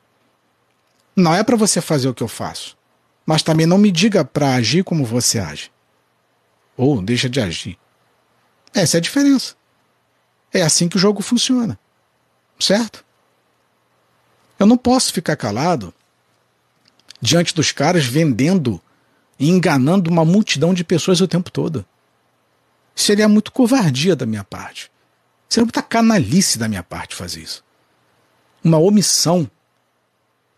Não é para você fazer o que eu faço. Mas também não me diga para agir como você age. Ou deixa de agir. Essa é a diferença. É assim que o jogo funciona. Certo? Eu não posso ficar calado diante dos caras vendendo e enganando uma multidão de pessoas o tempo todo. Seria muito covardia da minha parte. Seria muita canalice da minha parte fazer isso. uma omissão.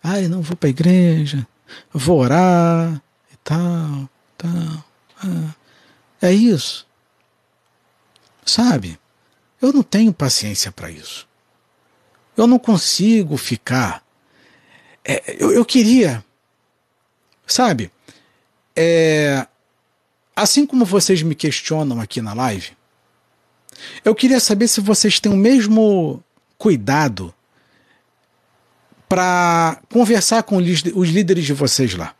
Ai, não vou para a igreja, vou orar e tal, tal. Ah, é isso. Sabe? Eu não tenho paciência para isso. Eu não consigo ficar. É, eu, eu, queria. Sabe? É, assim como vocês me questionam aqui na live, eu queria saber se vocês têm o mesmo cuidado para conversar com os líderes de vocês lá.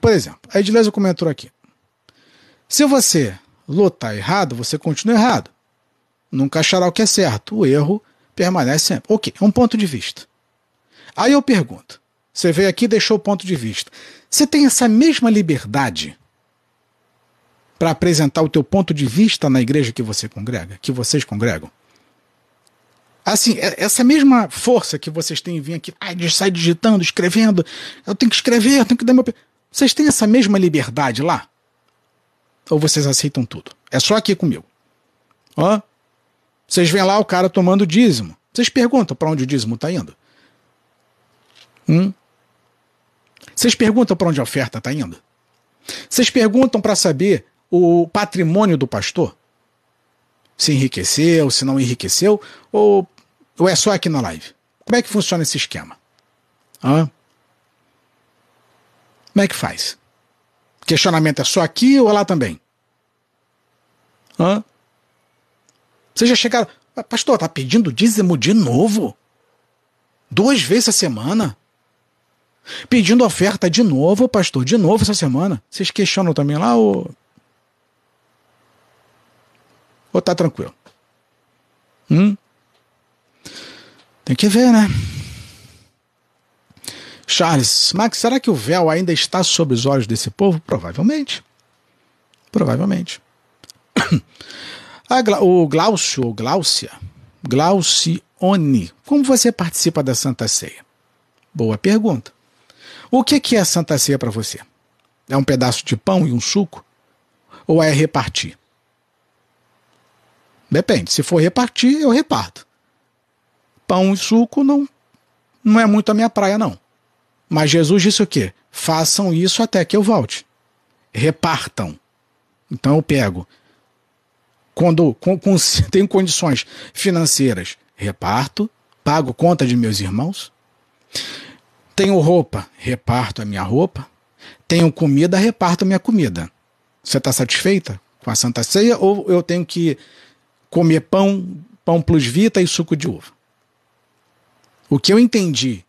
Por exemplo, a Edileza comentou aqui. Se você lotar errado, você continua errado. Nunca achará o que é certo. O erro permanece sempre. Ok, é um ponto de vista. Aí eu pergunto: você veio aqui e deixou o ponto de vista. Você tem essa mesma liberdade para apresentar o teu ponto de vista na igreja que você congrega, que vocês congregam? Assim, é, essa mesma força que vocês têm em vir aqui, ai, de sair digitando, escrevendo, eu tenho que escrever, eu tenho que dar meu. Vocês têm essa mesma liberdade lá? Ou vocês aceitam tudo? É só aqui comigo. Ó, vocês veem lá o cara tomando dízimo. Vocês perguntam para onde o dízimo está indo? Hum? Vocês perguntam para onde a oferta está indo? Vocês perguntam para saber o patrimônio do pastor? Se enriqueceu, se não enriqueceu, ou ou é só aqui na live? Como é que funciona esse esquema? Hã? Como é que faz? Questionamento é só aqui ou lá também? Hã? Vocês já chegaram. Pastor, tá pedindo dízimo de novo? Duas vezes a semana? Pedindo oferta de novo, pastor, de novo essa semana? Vocês questionam também lá ou. Ou tá tranquilo? Hum? Tem que ver, né? Charles, Max, será que o véu ainda está sobre os olhos desse povo? Provavelmente. Provavelmente. o Glaucio, ou Gláucia, Glaucione, como você participa da Santa Ceia? Boa pergunta. O que é a Santa Ceia para você? É um pedaço de pão e um suco? Ou é repartir? Depende. Se for repartir, eu reparto pão e suco não, não é muito a minha praia, não. Mas Jesus disse o quê? Façam isso até que eu volte. Repartam. Então eu pego. Quando com, com, tenho condições financeiras, reparto, pago conta de meus irmãos. Tenho roupa, reparto a minha roupa. Tenho comida, reparto a minha comida. Você está satisfeita com a Santa Ceia ou eu tenho que comer pão, pão plus vita e suco de uva? O que eu entendi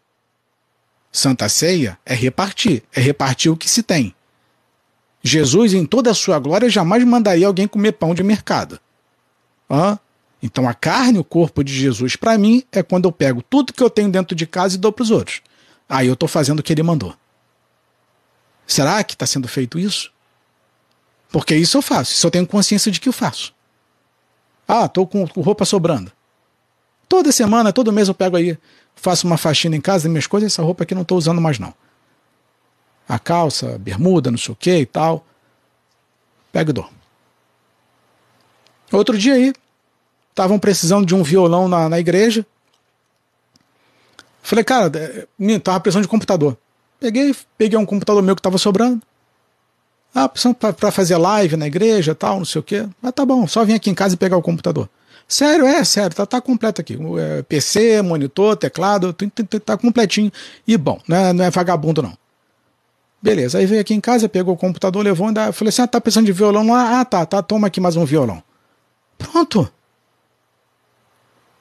Santa Ceia é repartir, é repartir o que se tem. Jesus, em toda a sua glória, jamais mandaria alguém comer pão de mercado. Hã? Então a carne, o corpo de Jesus, para mim, é quando eu pego tudo que eu tenho dentro de casa e dou para os outros. Aí eu estou fazendo o que ele mandou. Será que está sendo feito isso? Porque isso eu faço, isso eu tenho consciência de que eu faço. Ah, estou com roupa sobrando. Toda semana, todo mês eu pego aí faço uma faxina em casa, minhas coisas, essa roupa aqui não estou usando mais não. A calça, a bermuda, não sei o que e tal. Pega e dou. Outro dia aí, estavam precisando de um violão na, na igreja. Falei, cara, é, tava precisando de computador. Peguei, peguei um computador meu que tava sobrando. Ah, precisando para fazer live na igreja tal, não sei o quê. Mas tá bom, só vim aqui em casa e pegar o computador. Sério, é, sério, tá, tá completo aqui. É, PC, monitor, teclado, tá completinho. E bom, não é, não é vagabundo não. Beleza, aí veio aqui em casa, pegou o computador, levou, ainda, falei assim, ah, tá precisando de violão? Ah, tá, tá, toma aqui mais um violão. Pronto.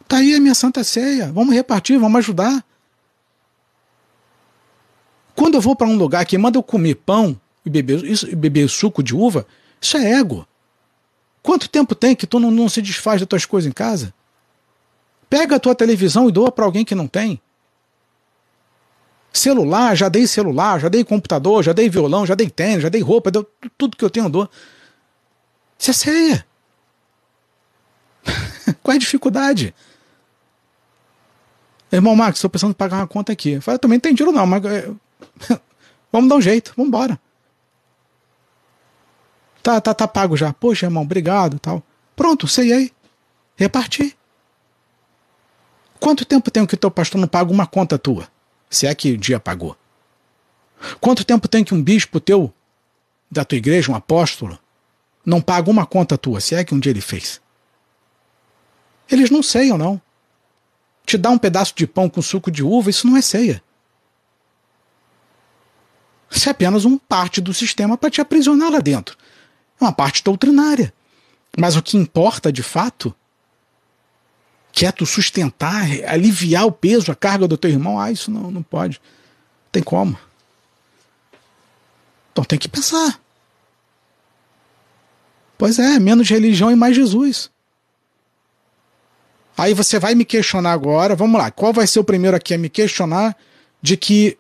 Tá aí a minha santa ceia. Vamos repartir, vamos ajudar. Quando eu vou para um lugar que manda eu comer pão e beber, isso, e beber suco de uva, isso é ego. Quanto tempo tem que tu não, não se desfaz das tuas coisas em casa? Pega a tua televisão e doa para alguém que não tem. Celular, já dei celular, já dei computador, já dei violão, já dei tênis, já dei roupa, deu tudo que eu tenho dou. Isso é ceia. Qual é a dificuldade? Irmão Max, estou pensando em pagar uma conta aqui. Eu falei, também não tem dinheiro não, mas é, vamos dar um jeito, vamos embora. Tá, tá, tá pago já. Poxa, irmão, obrigado tal. Pronto, sei aí. Reparti. Quanto tempo tem que o teu pastor não paga uma conta tua? Se é que o dia pagou. Quanto tempo tem que um bispo teu, da tua igreja, um apóstolo, não paga uma conta tua? Se é que um dia ele fez. Eles não ceiam, não. Te dá um pedaço de pão com suco de uva, isso não é ceia. Isso é apenas uma parte do sistema para te aprisionar lá dentro. É uma parte doutrinária. Mas o que importa de fato, que é tu sustentar, aliviar o peso, a carga do teu irmão, ah, isso não, não pode. Tem como. Então tem que pensar. Pois é, menos religião e mais Jesus. Aí você vai me questionar agora, vamos lá, qual vai ser o primeiro aqui a me questionar de que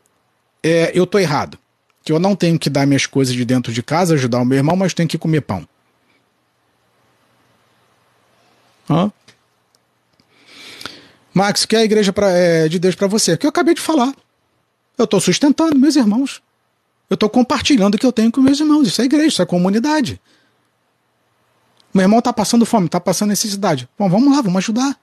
é, eu tô errado? Que eu não tenho que dar minhas coisas de dentro de casa, ajudar o meu irmão, mas tenho que comer pão. Hã? Max, que é a igreja pra, é, de Deus para você? Que eu acabei de falar. Eu estou sustentando meus irmãos. Eu estou compartilhando o que eu tenho com meus irmãos. Isso é igreja, isso é comunidade. Meu irmão está passando fome, está passando necessidade. Bom, vamos lá, vamos ajudar.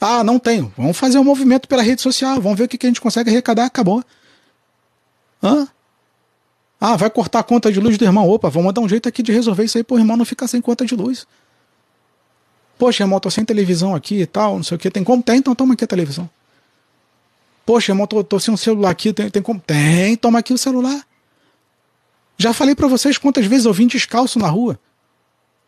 Ah, não tenho. Vamos fazer um movimento pela rede social. Vamos ver o que, que a gente consegue arrecadar. Acabou. Hã? Ah, vai cortar a conta de luz do irmão. Opa, vamos dar um jeito aqui de resolver isso aí para o irmão não ficar sem conta de luz. Poxa, irmão, tô sem televisão aqui e tal, não sei o que. Tem como? Tem, então toma aqui a televisão. Poxa, irmão, tô, tô sem um celular aqui, tem, tem como? Tem, toma aqui o celular. Já falei para vocês quantas vezes eu vim descalço na rua.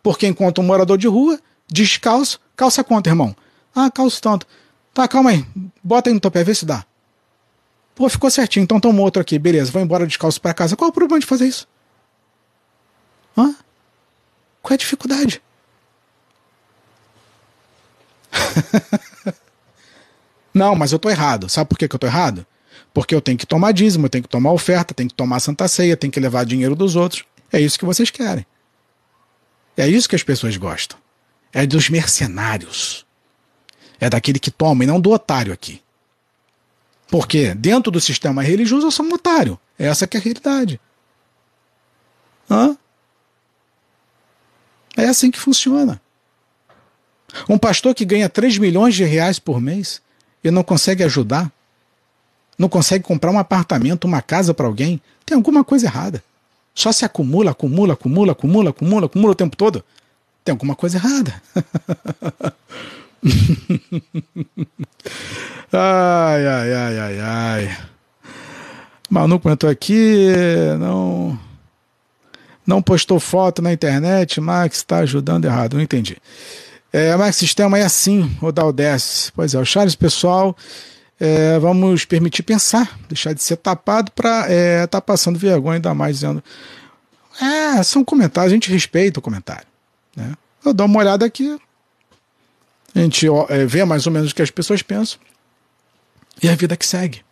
Porque enquanto um morador de rua, descalço, calça quanto, irmão? Ah, calço tanto. Tá, calma aí. Bota aí no teu pé, vê se dá. Pô, ficou certinho, então toma outro aqui. Beleza, vou embora descalço para casa. Qual o problema de fazer isso? Hã? Qual é a dificuldade? Não, mas eu tô errado. Sabe por que, que eu tô errado? Porque eu tenho que tomar dízimo, eu tenho que tomar oferta, tenho que tomar santa ceia, tenho que levar dinheiro dos outros. É isso que vocês querem. É isso que as pessoas gostam. É dos mercenários. É daquele que toma e não do otário aqui. Porque dentro do sistema religioso eu sou um otário. Essa que é a realidade. Hã? É assim que funciona. Um pastor que ganha 3 milhões de reais por mês e não consegue ajudar, não consegue comprar um apartamento, uma casa para alguém, tem alguma coisa errada. Só se acumula, acumula, acumula, acumula, acumula, acumula o tempo todo. Tem alguma coisa errada. ai, ai, ai, ai, ai. Manu comentou aqui, não não postou foto na internet, Max está ajudando errado, não entendi. É, mas sistema é assim, o Daldess. Pois é, o Charles, pessoal, é, vamos permitir pensar, deixar de ser tapado para é, tá passando vergonha ainda mais dizendo. É, são comentários, a gente respeita o comentário. Né? Eu dou uma olhada aqui, a gente é, vê mais ou menos o que as pessoas pensam e a vida que segue.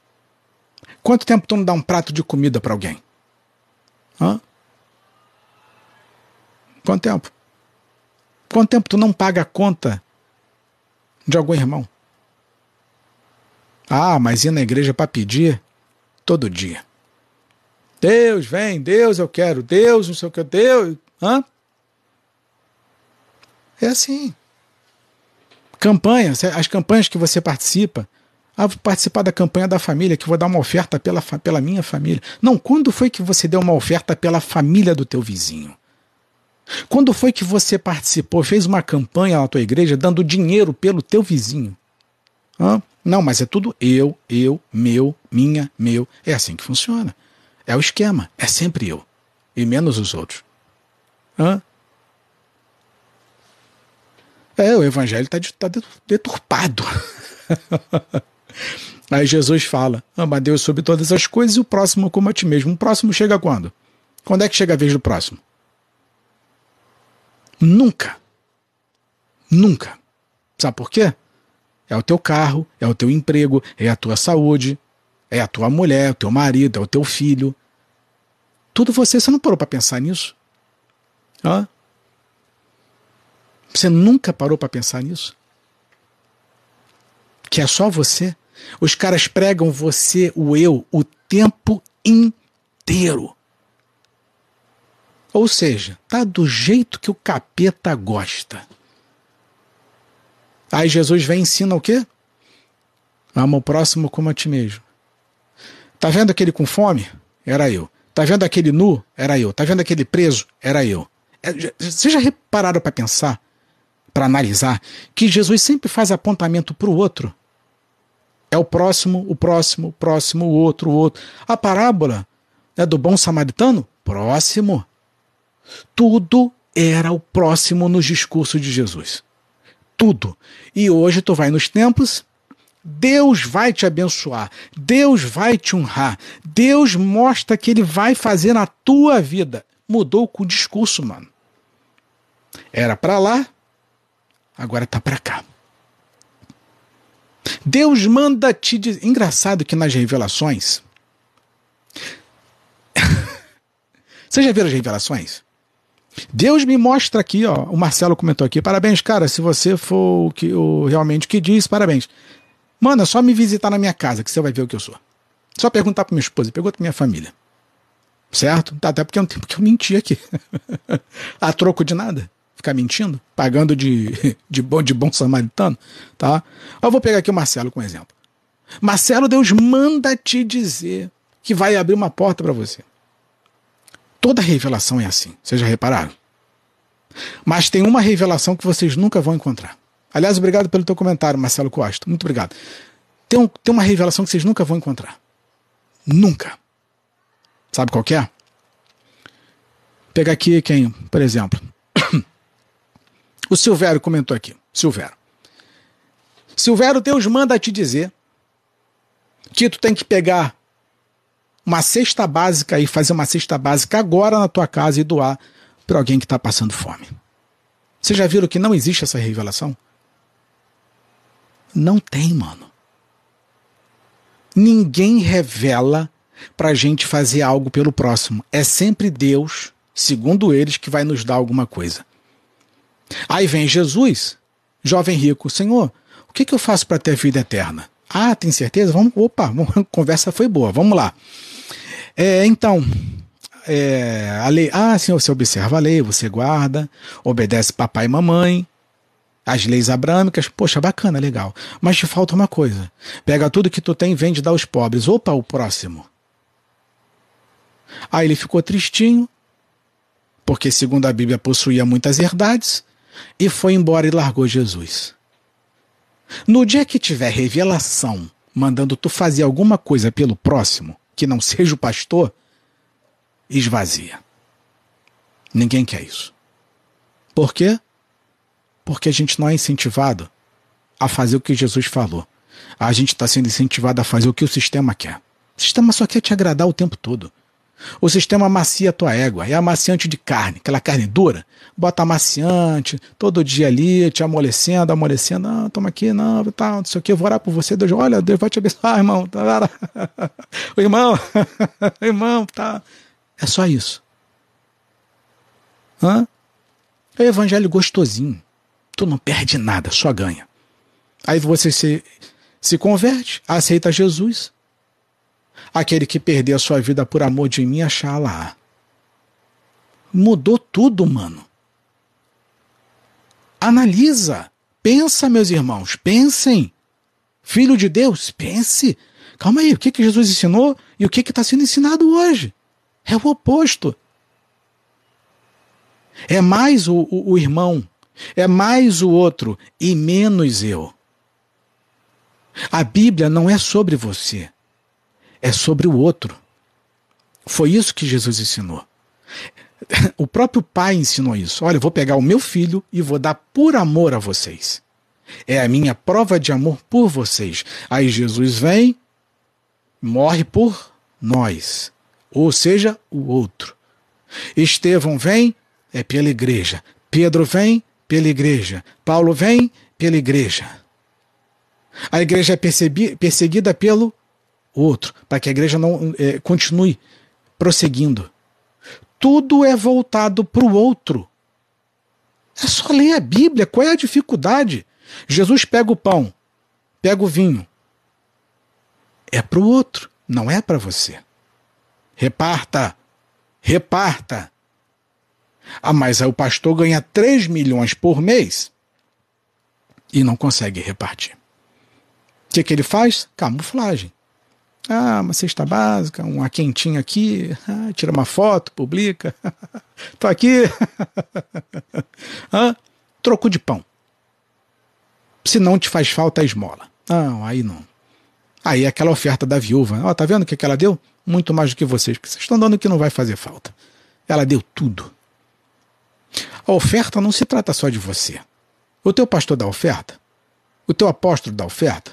Quanto tempo tu não dá um prato de comida para alguém? Hã? Quanto tempo? Quanto tempo tu não paga a conta de algum irmão? Ah, mas ir na igreja para pedir todo dia. Deus, vem, Deus, eu quero, Deus, não sei o que, Deus. Hã? É assim. Campanha, as campanhas que você participa. Ah, vou participar da campanha da família, que vou dar uma oferta pela, pela minha família. Não, quando foi que você deu uma oferta pela família do teu vizinho? Quando foi que você participou, fez uma campanha na tua igreja dando dinheiro pelo teu vizinho? Não, mas é tudo eu, eu, meu, minha, meu. É assim que funciona. É o esquema. É sempre eu. E menos os outros. Hã? É, o evangelho está tá deturpado. Aí Jesus fala: ama Deus sobre todas as coisas e o próximo como a ti mesmo. O próximo chega quando? Quando é que chega a vez do próximo? Nunca. Nunca. Sabe por quê? É o teu carro, é o teu emprego, é a tua saúde, é a tua mulher, o teu marido, é o teu filho. Tudo você, você não parou para pensar nisso? Hã? Você nunca parou para pensar nisso? Que é só você? Os caras pregam você, o eu, o tempo inteiro. Ou seja, tá do jeito que o capeta gosta. Aí Jesus vem e ensina o quê? Ama o próximo como a ti mesmo. Tá vendo aquele com fome? Era eu. Tá vendo aquele nu? Era eu. Tá vendo aquele preso? Era eu. É, vocês já repararam para pensar, para analisar, que Jesus sempre faz apontamento para o outro? É o próximo, o próximo, o próximo, o outro, o outro. A parábola é do bom samaritano? Próximo. Tudo era o próximo nos discursos de Jesus. Tudo. E hoje tu vai nos templos, Deus vai te abençoar, Deus vai te honrar, Deus mostra que Ele vai fazer na tua vida. Mudou com o discurso, mano. Era para lá, agora tá para cá. Deus manda te dizer. Engraçado que nas revelações. Vocês já viram as revelações? Deus me mostra aqui, ó. O Marcelo comentou aqui. Parabéns, cara. Se você for o que o, realmente o que diz, parabéns. Mano, é só me visitar na minha casa que você vai ver o que eu sou. Só perguntar pra minha esposa, pergunta pra minha família. Certo? Até porque é um tempo que eu menti aqui. A troco de nada ficar mentindo, pagando de, de, bom, de bom samaritano, tá? Eu vou pegar aqui o Marcelo como exemplo. Marcelo, Deus manda te dizer que vai abrir uma porta para você. Toda revelação é assim, vocês já repararam? Mas tem uma revelação que vocês nunca vão encontrar. Aliás, obrigado pelo teu comentário, Marcelo Costa. Muito obrigado. Tem, um, tem uma revelação que vocês nunca vão encontrar. Nunca. Sabe qual é? Pegar aqui quem, por exemplo, o Silvério comentou aqui. Silvério. Silvério, Deus manda te dizer que tu tem que pegar uma cesta básica e fazer uma cesta básica agora na tua casa e doar para alguém que está passando fome. Vocês já viram que não existe essa revelação? Não tem, mano. Ninguém revela para a gente fazer algo pelo próximo. É sempre Deus, segundo eles, que vai nos dar alguma coisa. Aí vem Jesus, jovem rico, Senhor, o que, que eu faço para ter vida eterna? Ah, tem certeza? Vamos, opa, a conversa foi boa, vamos lá. É, então, é, a lei, ah, sim, você observa a lei, você guarda, obedece papai e mamãe, as leis abrâmicas, poxa, bacana, legal. Mas te falta uma coisa. Pega tudo que tu tem e vende dar aos pobres. Opa, o próximo. Aí ele ficou tristinho, porque segundo a Bíblia possuía muitas herdades, e foi embora e largou Jesus. No dia que tiver revelação mandando tu fazer alguma coisa pelo próximo, que não seja o pastor, esvazia. Ninguém quer isso. Por quê? Porque a gente não é incentivado a fazer o que Jesus falou. A gente está sendo incentivado a fazer o que o sistema quer. O sistema só quer te agradar o tempo todo. O sistema macia a tua égua. É amaciante de carne, aquela carne dura. Bota amaciante, todo dia ali, te amolecendo, amolecendo. Não, toma aqui, não, tá, não sei o que, eu vou orar por você. Deus, olha, Deus vai te abençoar, irmão. Tá, o irmão, o irmão, tá. É só isso. Hã? É o evangelho gostosinho. Tu não perde nada, só ganha. Aí você se, se converte, aceita Jesus, aquele que perder a sua vida por amor de mim, achar lá. Mudou tudo, mano. Analisa. Pensa, meus irmãos, pensem. Filho de Deus, pense. Calma aí, o que, que Jesus ensinou e o que está sendo ensinado hoje? É o oposto. É mais o, o, o irmão, é mais o outro e menos eu. A Bíblia não é sobre você é sobre o outro. Foi isso que Jesus ensinou. O próprio pai ensinou isso. Olha, eu vou pegar o meu filho e vou dar por amor a vocês. É a minha prova de amor por vocês. Aí Jesus vem, morre por nós, ou seja, o outro. Estevão vem, é pela igreja. Pedro vem, pela igreja. Paulo vem, pela igreja. A igreja é perseguida pelo outro, para que a igreja não é, continue prosseguindo. Tudo é voltado para o outro. É só ler a Bíblia. Qual é a dificuldade? Jesus pega o pão, pega o vinho. É para o outro, não é para você. Reparta, reparta. Ah, mas aí o pastor ganha 3 milhões por mês. e não consegue repartir. O que, que ele faz? Camuflagem. Ah, uma cesta básica, uma quentinha aqui, ah, tira uma foto, publica. Tô aqui. ah, troco de pão. Se não te faz falta a esmola. Não, aí não. Aí é aquela oferta da viúva. Ó, tá vendo o que, que ela deu? Muito mais do que vocês, porque vocês estão dando que não vai fazer falta. Ela deu tudo. A oferta não se trata só de você. O teu pastor dá oferta? O teu apóstolo dá oferta?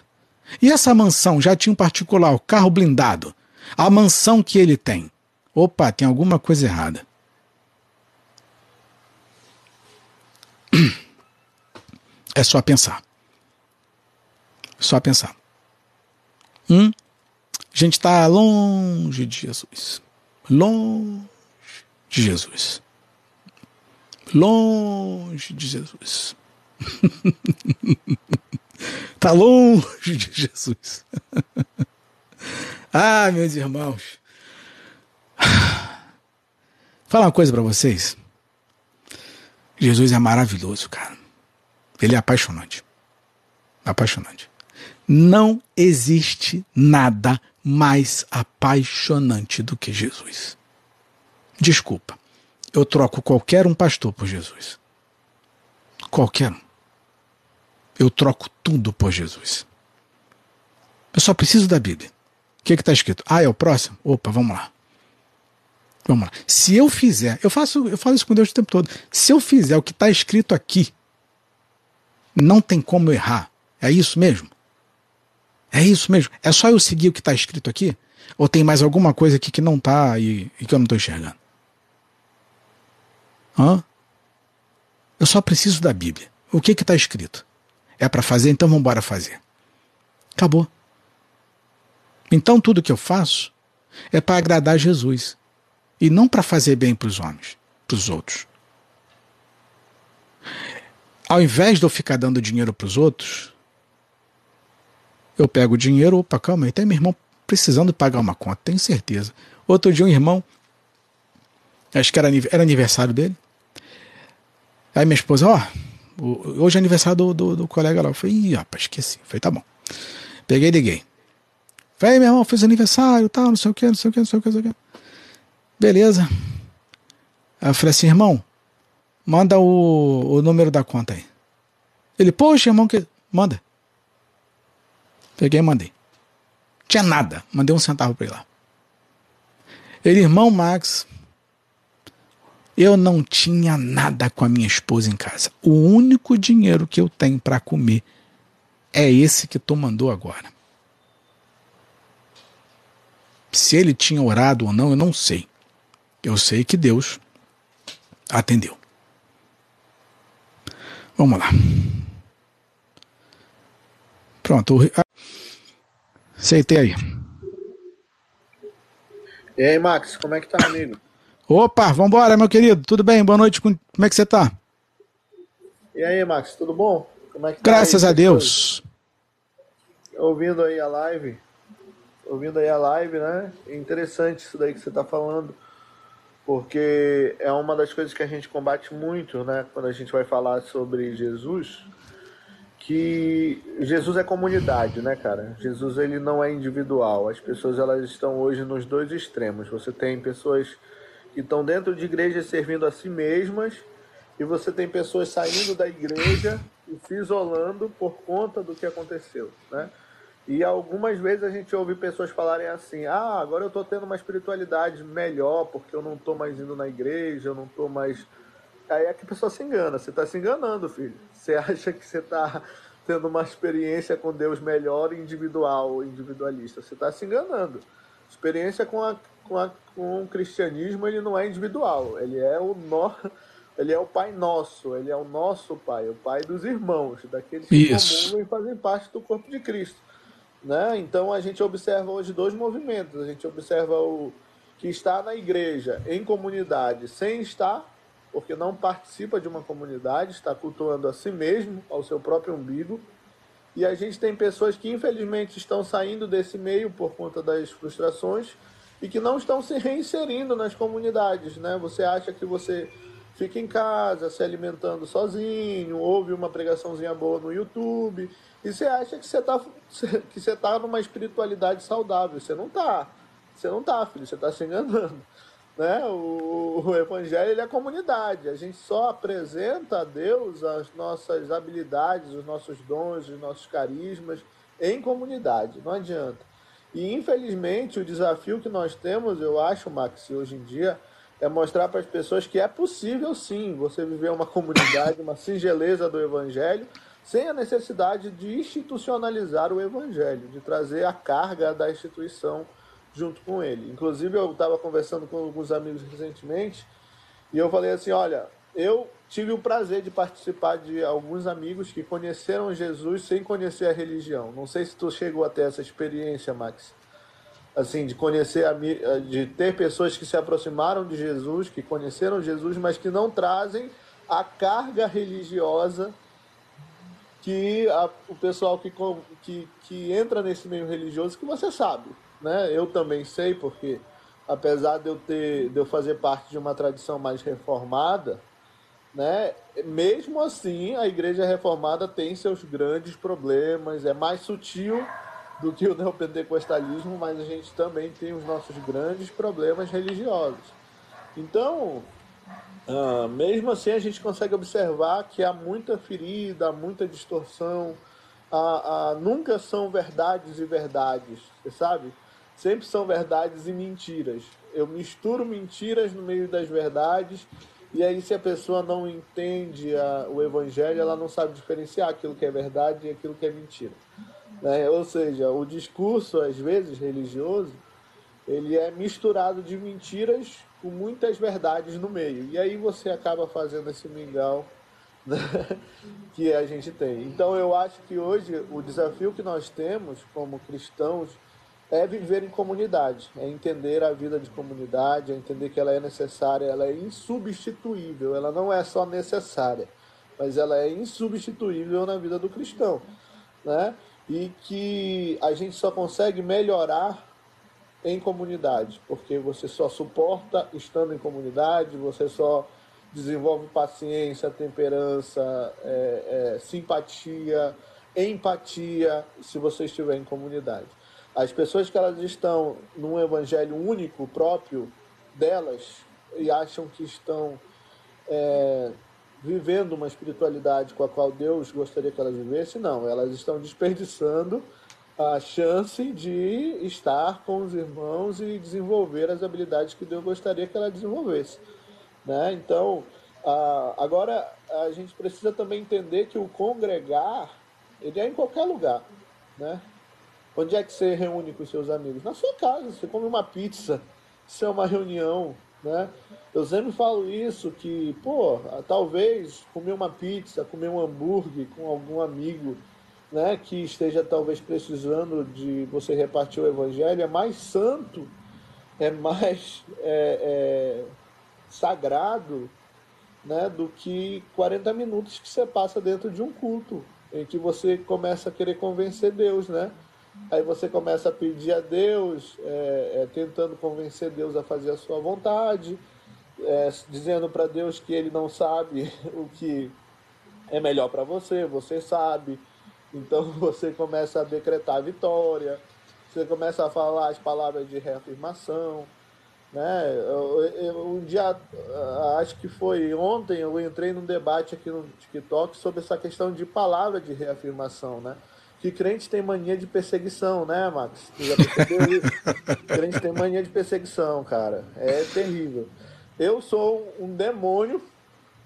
E essa mansão já tinha um particular, o carro blindado. A mansão que ele tem. Opa, tem alguma coisa errada. É só pensar. Só pensar. Hum? A gente está longe de Jesus. Longe de Jesus. Longe de Jesus. Está longe de Jesus. ah, meus irmãos. Falar uma coisa para vocês. Jesus é maravilhoso, cara. Ele é apaixonante. Apaixonante. Não existe nada mais apaixonante do que Jesus. Desculpa, eu troco qualquer um pastor por Jesus. Qualquer um. Eu troco tudo por Jesus. Eu só preciso da Bíblia. O que está escrito? Ah, é o próximo? Opa, vamos lá. Vamos lá. Se eu fizer, eu faço, eu falo isso com Deus o tempo todo. Se eu fizer o que está escrito aqui, não tem como errar. É isso mesmo? É isso mesmo? É só eu seguir o que está escrito aqui? Ou tem mais alguma coisa aqui que não está e, e que eu não estou enxergando? Hã? Eu só preciso da Bíblia. O que está escrito? É para fazer, então vamos embora fazer. Acabou. Então tudo que eu faço é para agradar Jesus e não para fazer bem para os homens, para os outros. Ao invés de eu ficar dando dinheiro para os outros, eu pego o dinheiro, opa, calma aí, tem meu irmão precisando pagar uma conta, tenho certeza. Outro dia um irmão, acho que era, era aniversário dele, aí minha esposa, ó, oh, hoje é aniversário do, do, do, colega lá. Eu falei, ih, rapaz, esqueci. Falei, tá bom. Peguei e liguei. Falei, meu irmão, fez aniversário, tal, não sei o que, não sei o que, não sei o que, não sei o que. Beleza. Aí eu falei assim, irmão, Manda o, o número da conta aí. Ele, poxa, irmão, que. Manda. Peguei e mandei. Tinha nada. Mandei um centavo para ele lá. Ele, irmão Max, eu não tinha nada com a minha esposa em casa. O único dinheiro que eu tenho para comer é esse que tu mandou agora. Se ele tinha orado ou não, eu não sei. Eu sei que Deus atendeu. Vamos lá. Pronto. Aceitei aí. E aí, Max, como é que tá, amigo? Opa, vambora, meu querido. Tudo bem? Boa noite. Como é que você tá? E aí, Max, tudo bom? Como é que tá Graças aí, a Deus. Ouvindo aí a live. Ouvindo aí a live, né? É interessante isso daí que você tá falando porque é uma das coisas que a gente combate muito, né, quando a gente vai falar sobre Jesus, que Jesus é comunidade, né, cara? Jesus ele não é individual. As pessoas elas estão hoje nos dois extremos. Você tem pessoas que estão dentro de igrejas servindo a si mesmas e você tem pessoas saindo da igreja e se isolando por conta do que aconteceu, né? E algumas vezes a gente ouve pessoas falarem assim: ah, agora eu estou tendo uma espiritualidade melhor porque eu não estou mais indo na igreja, eu não estou mais. Aí é que a pessoa se engana, você está se enganando, filho. Você acha que você está tendo uma experiência com Deus melhor individual, individualista. Você está se enganando. Experiência com, a, com, com o cristianismo ele não é individual, ele é o nó, ele é o Pai Nosso, ele é o nosso Pai, o Pai dos irmãos, daqueles que comungam e fazem parte do corpo de Cristo. Né? Então a gente observa hoje dois movimentos. A gente observa o que está na igreja, em comunidade, sem estar, porque não participa de uma comunidade, está cultuando a si mesmo, ao seu próprio umbigo. E a gente tem pessoas que infelizmente estão saindo desse meio por conta das frustrações e que não estão se reinserindo nas comunidades, né? Você acha que você fica em casa se alimentando sozinho, ouve uma pregaçãozinha boa no YouTube e você acha que você está que você tá numa espiritualidade saudável. Você não está. Você não está, filho, você está se enganando. Né? O, o evangelho é comunidade. A gente só apresenta a Deus as nossas habilidades, os nossos dons, os nossos carismas em comunidade. Não adianta. E infelizmente o desafio que nós temos, eu acho, Max, hoje em dia, é mostrar para as pessoas que é possível sim você viver uma comunidade, uma singeleza do evangelho, sem a necessidade de institucionalizar o evangelho, de trazer a carga da instituição junto com ele. Inclusive, eu estava conversando com alguns amigos recentemente e eu falei assim: olha, eu tive o prazer de participar de alguns amigos que conheceram Jesus sem conhecer a religião. Não sei se tu chegou até essa experiência, Max. Assim, de conhecer, de ter pessoas que se aproximaram de Jesus, que conheceram Jesus, mas que não trazem a carga religiosa que a, o pessoal que, que, que entra nesse meio religioso, que você sabe, né? Eu também sei, porque apesar de eu ter de eu fazer parte de uma tradição mais reformada, né? Mesmo assim, a igreja reformada tem seus grandes problemas, é mais sutil do que o neopentecostalismo, mas a gente também tem os nossos grandes problemas religiosos. Então, ah, mesmo assim, a gente consegue observar que há muita ferida, muita distorção, ah, ah, nunca são verdades e verdades, sabe? sempre são verdades e mentiras. Eu misturo mentiras no meio das verdades, e aí, se a pessoa não entende a, o evangelho, ela não sabe diferenciar aquilo que é verdade e aquilo que é mentira. Né? Ou seja, o discurso, às vezes, religioso, ele é misturado de mentiras com muitas verdades no meio. E aí você acaba fazendo esse mingau né? que a gente tem. Então, eu acho que hoje o desafio que nós temos como cristãos é viver em comunidade, é entender a vida de comunidade, é entender que ela é necessária, ela é insubstituível, ela não é só necessária, mas ela é insubstituível na vida do cristão, né? E que a gente só consegue melhorar em comunidade, porque você só suporta estando em comunidade, você só desenvolve paciência, temperança, é, é, simpatia, empatia, se você estiver em comunidade. As pessoas que elas estão num evangelho único próprio delas e acham que estão é, vivendo uma espiritualidade com a qual Deus gostaria que elas vivessem, não, elas estão desperdiçando a chance de estar com os irmãos e desenvolver as habilidades que Deus gostaria que ela desenvolvesse. Né? Então, a, agora a gente precisa também entender que o congregar ele é em qualquer lugar. Né? Onde é que você reúne com seus amigos? Na sua casa, você come uma pizza, isso é uma reunião, né? Eu sempre falo isso, que, pô, talvez comer uma pizza, comer um hambúrguer com algum amigo, né, que esteja talvez precisando de você repartir o evangelho, é mais santo, é mais é, é, sagrado, né, do que 40 minutos que você passa dentro de um culto, em que você começa a querer convencer Deus, né? Aí você começa a pedir a Deus, é, é, tentando convencer Deus a fazer a sua vontade, é, dizendo para Deus que ele não sabe o que é melhor para você, você sabe. Então você começa a decretar a vitória, você começa a falar as palavras de reafirmação. Né? Eu, eu, um dia, acho que foi ontem, eu entrei num debate aqui no TikTok sobre essa questão de palavra de reafirmação. Né? Que crente tem mania de perseguição, né, Max? Tu já percebeu isso? crente tem mania de perseguição, cara. É terrível. Eu sou um demônio,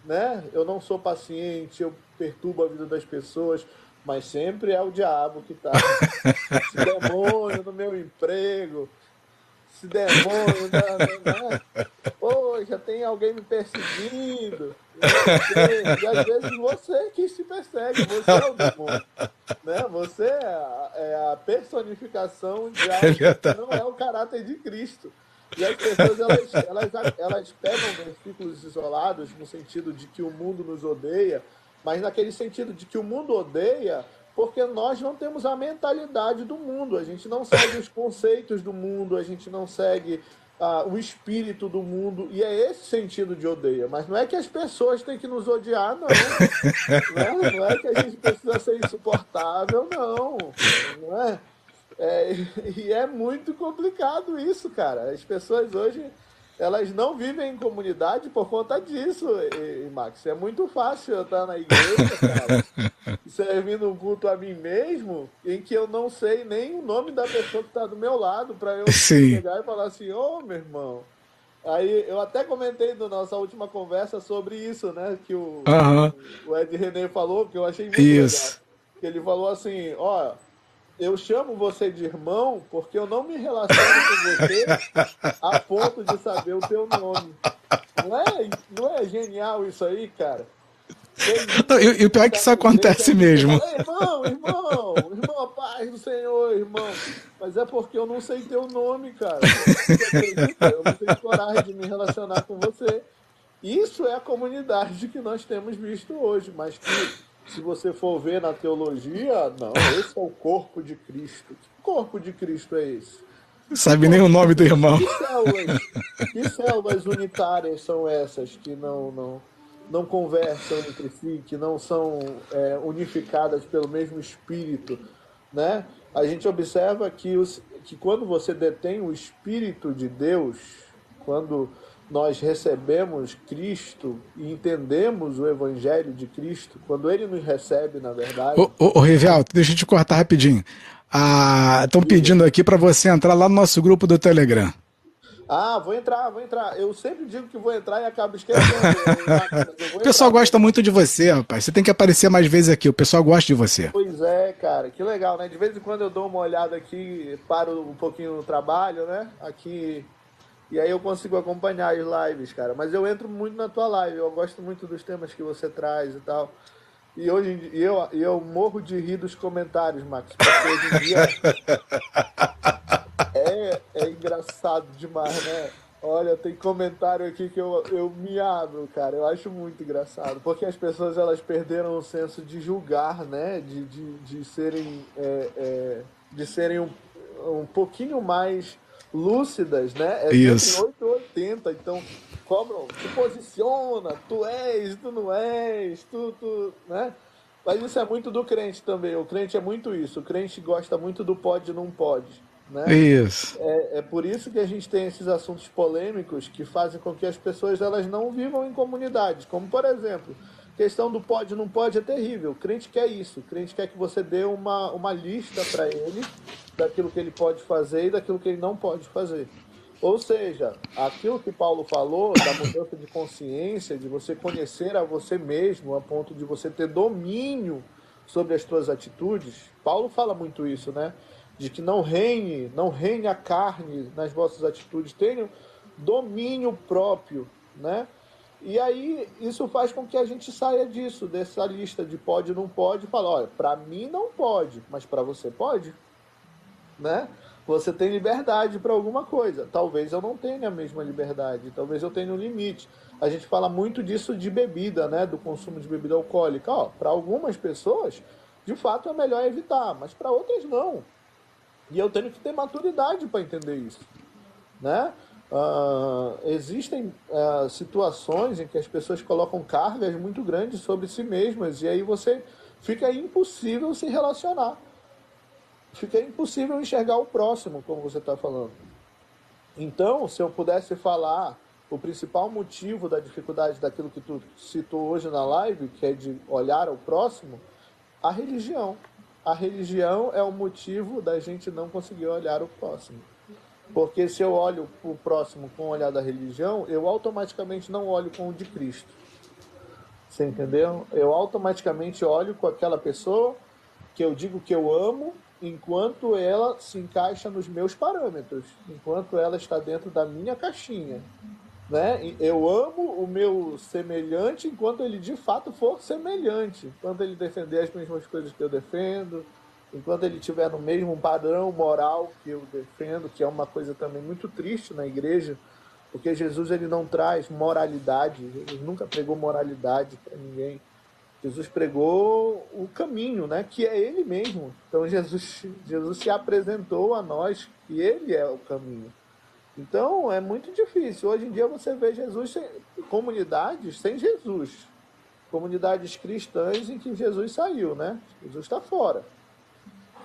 né? Eu não sou paciente, eu perturbo a vida das pessoas, mas sempre é o diabo que tá. Esse demônio no meu emprego, esse demônio, né? Pô, já tem alguém me perseguindo. E às vezes você que se persegue, você é o demônio. Né? Você é a, é a personificação de algo é que não é o caráter de Cristo. E as pessoas elas, elas, elas pegam versículos isolados no sentido de que o mundo nos odeia, mas naquele sentido de que o mundo odeia porque nós não temos a mentalidade do mundo, a gente não segue os conceitos do mundo, a gente não segue ah, o espírito do mundo, e é esse sentido de odeia. Mas não é que as pessoas têm que nos odiar, não. não, é, não é que a gente precisa ser insuportável, não. Não é? é? E é muito complicado isso, cara. As pessoas hoje elas não vivem em comunidade por conta disso, e, e Max. É muito fácil eu estar na igreja, cara, servindo um culto a mim mesmo, em que eu não sei nem o nome da pessoa que está do meu lado, para eu Sim. chegar e falar assim, ô oh, meu irmão. Aí eu até comentei na nossa última conversa sobre isso, né? Que o, o Ed René falou, que eu achei muito isso. legal. Que ele falou assim, ó, eu chamo você de irmão porque eu não me relaciono com você a ponto de saber o teu nome. Não é, não é genial isso aí, cara? E, o pior é que isso acontece mesmo. Fala, irmão, irmão, irmão, a paz do Senhor, irmão. Mas é porque eu não sei teu nome, cara. Eu não tenho coragem de me relacionar com você. Isso é a comunidade que nós temos visto hoje, mas que se você for ver na teologia, não, esse é o corpo de Cristo. Que corpo de Cristo é esse? Não sabe nem o nome do irmão. Que células, que células unitárias são essas que não, não, não conversam entre si, que não são é, unificadas pelo mesmo Espírito? Né? A gente observa que, os, que quando você detém o Espírito de Deus, quando nós recebemos Cristo e entendemos o Evangelho de Cristo, quando Ele nos recebe, na verdade. Ô, ô, ô Rivelto, deixa eu te cortar rapidinho. Estão ah, pedindo aqui para você entrar lá no nosso grupo do Telegram. Ah, vou entrar, vou entrar. Eu sempre digo que vou entrar e acabo esquecendo. o pessoal gosta muito de você, rapaz. Você tem que aparecer mais vezes aqui. O pessoal gosta de você. Pois é, cara. Que legal, né? De vez em quando eu dou uma olhada aqui, paro um pouquinho no trabalho, né? Aqui e aí eu consigo acompanhar as lives, cara. Mas eu entro muito na tua live, eu gosto muito dos temas que você traz e tal. E hoje em dia, eu, eu morro de rir dos comentários, Max, porque hoje em dia é, é engraçado demais, né? Olha, tem comentário aqui que eu, eu me abro, cara. Eu acho muito engraçado. Porque as pessoas elas perderam o senso de julgar, né? De, de, de serem, é, é, de serem um, um pouquinho mais lúcidas, né? É Isso. 8 80, então cobram, se posiciona, tu és, tu não és, tu, tu, né? Mas isso é muito do crente também. O crente é muito isso. O crente gosta muito do pode e não pode. Né? Isso. É, é por isso que a gente tem esses assuntos polêmicos que fazem com que as pessoas elas não vivam em comunidades. Como, por exemplo, questão do pode não pode é terrível. O crente quer isso. O crente quer que você dê uma, uma lista para ele daquilo que ele pode fazer e daquilo que ele não pode fazer. Ou seja, aquilo que Paulo falou da mudança de consciência, de você conhecer a você mesmo a ponto de você ter domínio sobre as suas atitudes. Paulo fala muito isso, né? De que não reine, não reine a carne nas vossas atitudes, tenham domínio próprio, né? E aí isso faz com que a gente saia disso, dessa lista de pode não pode, e fala, olha, para mim não pode, mas para você pode, né? Você tem liberdade para alguma coisa. Talvez eu não tenha a mesma liberdade, talvez eu tenha um limite. A gente fala muito disso de bebida, né? Do consumo de bebida alcoólica. Ó, para algumas pessoas, de fato é melhor evitar, mas para outras não. E eu tenho que ter maturidade para entender isso, né? Uh, existem uh, situações em que as pessoas colocam cargas muito grandes sobre si mesmas e aí você fica impossível se relacionar. Fica impossível enxergar o próximo, como você está falando. Então, se eu pudesse falar o principal motivo da dificuldade daquilo que tu citou hoje na live, que é de olhar ao próximo, a religião. A religião é o motivo da gente não conseguir olhar o próximo. Porque se eu olho o próximo com o olhar da religião, eu automaticamente não olho com o de Cristo. Você entendeu? Eu automaticamente olho com aquela pessoa que eu digo que eu amo enquanto ela se encaixa nos meus parâmetros, enquanto ela está dentro da minha caixinha. Né? Eu amo o meu semelhante enquanto ele de fato for semelhante, enquanto ele defender as mesmas coisas que eu defendo, enquanto ele estiver no mesmo padrão moral que eu defendo, que é uma coisa também muito triste na igreja, porque Jesus ele não traz moralidade, Jesus nunca pregou moralidade para ninguém. Jesus pregou o caminho, né, que é ele mesmo. Então Jesus Jesus se apresentou a nós que ele é o caminho. Então é muito difícil. Hoje em dia você vê Jesus sem, comunidades sem Jesus, comunidades cristãs em que Jesus saiu, né? Jesus está fora.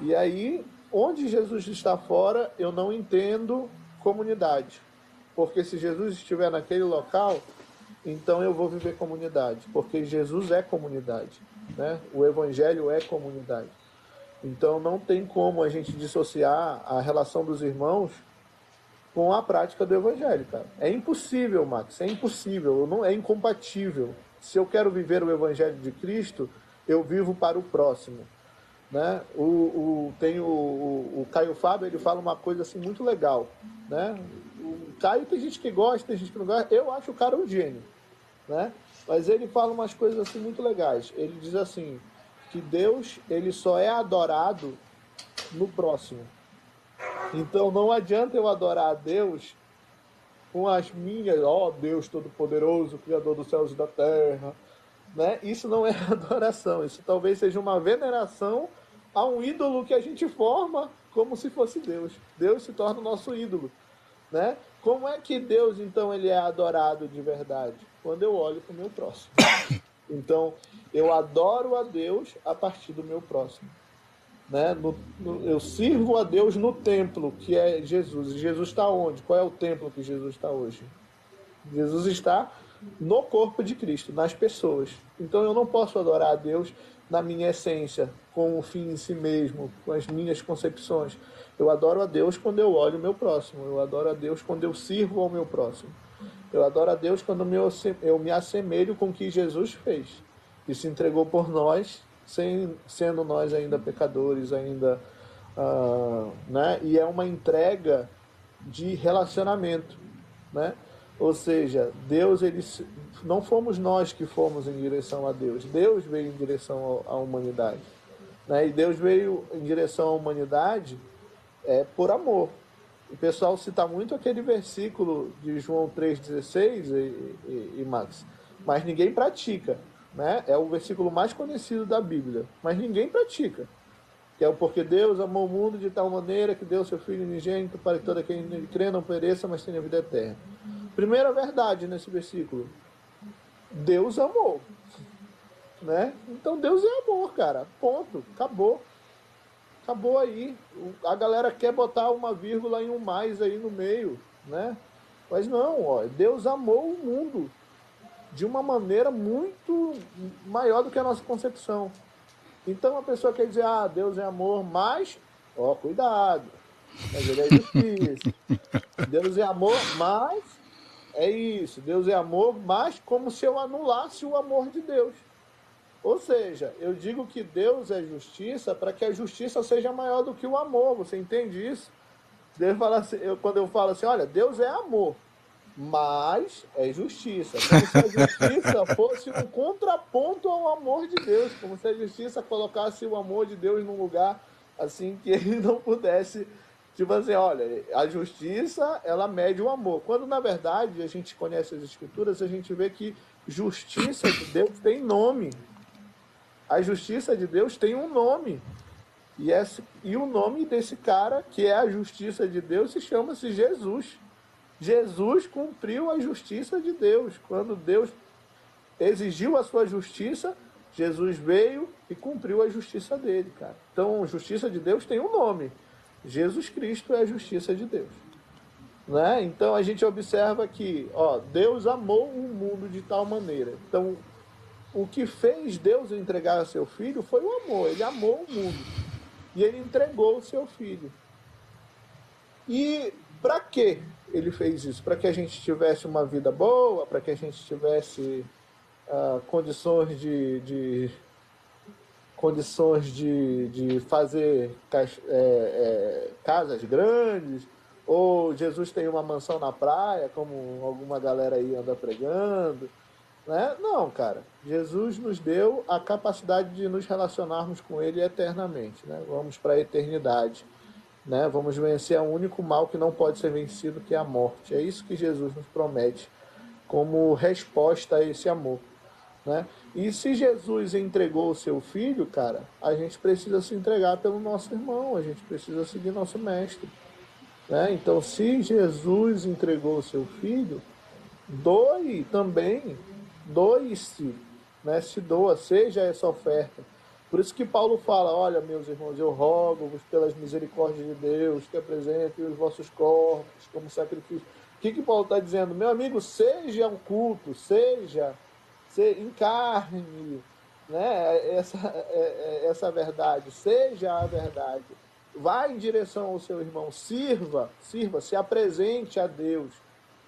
E aí, onde Jesus está fora, eu não entendo comunidade, porque se Jesus estiver naquele local, então eu vou viver comunidade, porque Jesus é comunidade, né? O Evangelho é comunidade. Então não tem como a gente dissociar a relação dos irmãos com a prática do evangelho, cara. É impossível, Max, é impossível, não é incompatível. Se eu quero viver o evangelho de Cristo, eu vivo para o próximo. Né? O, o, tem o, o, Caio Fábio, ele fala uma coisa assim muito legal. Né? O Caio tem gente que gosta, tem gente que não gosta. Eu acho o cara um gênio. Né? Mas ele fala umas coisas assim muito legais. Ele diz assim, que Deus ele só é adorado no próximo. Então não adianta eu adorar a Deus com as minhas, ó oh, Deus Todo-Poderoso, Criador dos céus e da terra. Né? Isso não é adoração, isso talvez seja uma veneração a um ídolo que a gente forma como se fosse Deus. Deus se torna o nosso ídolo. Né? Como é que Deus, então, ele é adorado de verdade? Quando eu olho para o meu próximo. Então, eu adoro a Deus a partir do meu próximo. Né? No, no, eu sirvo a Deus no templo, que é Jesus. E Jesus está onde? Qual é o templo que Jesus está hoje? Jesus está no corpo de Cristo, nas pessoas. Então eu não posso adorar a Deus na minha essência, com o fim em si mesmo, com as minhas concepções. Eu adoro a Deus quando eu olho o meu próximo. Eu adoro a Deus quando eu sirvo ao meu próximo. Eu adoro a Deus quando eu me assemelho com o que Jesus fez e se entregou por nós, sem, sendo nós ainda pecadores, ainda. Uh, né? E é uma entrega de relacionamento. Né? Ou seja, Deus, ele, não fomos nós que fomos em direção a Deus, Deus veio em direção à humanidade. Né? E Deus veio em direção à humanidade é, por amor. O pessoal cita muito aquele versículo de João 3,16 e, e, e Max, mas ninguém pratica. Né? É o versículo mais conhecido da Bíblia, mas ninguém pratica. Que é o porque Deus amou o mundo de tal maneira que deu seu Filho unigênito para que todo aquele que crê não pereça, mas tenha vida eterna. Primeira verdade nesse versículo. Deus amou. Né? Então Deus é amor, cara. Ponto. Acabou acabou aí. A galera quer botar uma vírgula e um mais aí no meio, né? Mas não, ó, Deus amou o mundo de uma maneira muito maior do que a nossa concepção. Então a pessoa quer dizer, ah, Deus é amor, mas, ó, cuidado, mas ele é justiça. Deus é amor, mas é isso. Deus é amor, mas como se eu anulasse o amor de Deus. Ou seja, eu digo que Deus é justiça para que a justiça seja maior do que o amor. Você entende isso? Deus fala assim, eu, quando eu falo assim, olha, Deus é amor, mas é justiça. Como se a justiça fosse um contraponto ao amor de Deus. Como se a justiça colocasse o amor de Deus num lugar assim que ele não pudesse. Tipo assim, olha, a justiça, ela mede o amor. Quando, na verdade, a gente conhece as escrituras, a gente vê que justiça de Deus tem nome. A justiça de Deus tem um nome. E, esse, e o nome desse cara, que é a justiça de Deus, se chama-se Jesus. Jesus cumpriu a justiça de Deus. Quando Deus exigiu a sua justiça, Jesus veio e cumpriu a justiça dele, cara. Então, justiça de Deus tem um nome. Jesus Cristo é a justiça de Deus. Né? Então a gente observa que, ó, Deus amou o mundo de tal maneira. Então, o que fez Deus entregar seu filho foi o amor. Ele amou o mundo. E ele entregou o seu filho. E para que ele fez isso? Para que a gente tivesse uma vida boa, para que a gente tivesse uh, condições de, de condições de, de fazer é, é, casas grandes, ou Jesus tem uma mansão na praia, como alguma galera aí anda pregando. Né? Não, cara. Jesus nos deu a capacidade de nos relacionarmos com Ele eternamente. Né? Vamos para a eternidade. Né? Vamos vencer o único mal que não pode ser vencido, que é a morte. É isso que Jesus nos promete como resposta a esse amor. Né? E se Jesus entregou o seu filho, cara, a gente precisa se entregar pelo nosso irmão, a gente precisa seguir nosso mestre. Né? Então, se Jesus entregou o seu filho, doe também, doe-se, né? se doa, seja essa oferta. Por isso que Paulo fala: Olha, meus irmãos, eu rogo-vos pelas misericórdias de Deus que apresentem os vossos corpos como sacrifício. O que, que Paulo está dizendo? Meu amigo, seja um culto, seja, se, encarne né, essa, é, é, essa verdade, seja a verdade. Vá em direção ao seu irmão, sirva, sirva, se apresente a Deus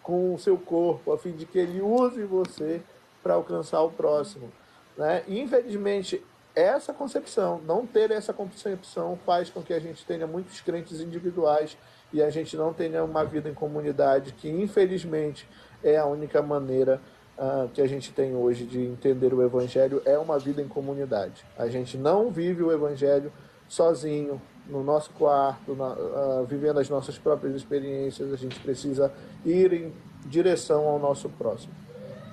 com o seu corpo, a fim de que ele use você para alcançar o próximo. Né? Infelizmente, essa concepção, não ter essa concepção, faz com que a gente tenha muitos crentes individuais e a gente não tenha uma vida em comunidade, que infelizmente é a única maneira uh, que a gente tem hoje de entender o Evangelho, é uma vida em comunidade. A gente não vive o Evangelho sozinho, no nosso quarto, na, uh, vivendo as nossas próprias experiências, a gente precisa ir em direção ao nosso próximo,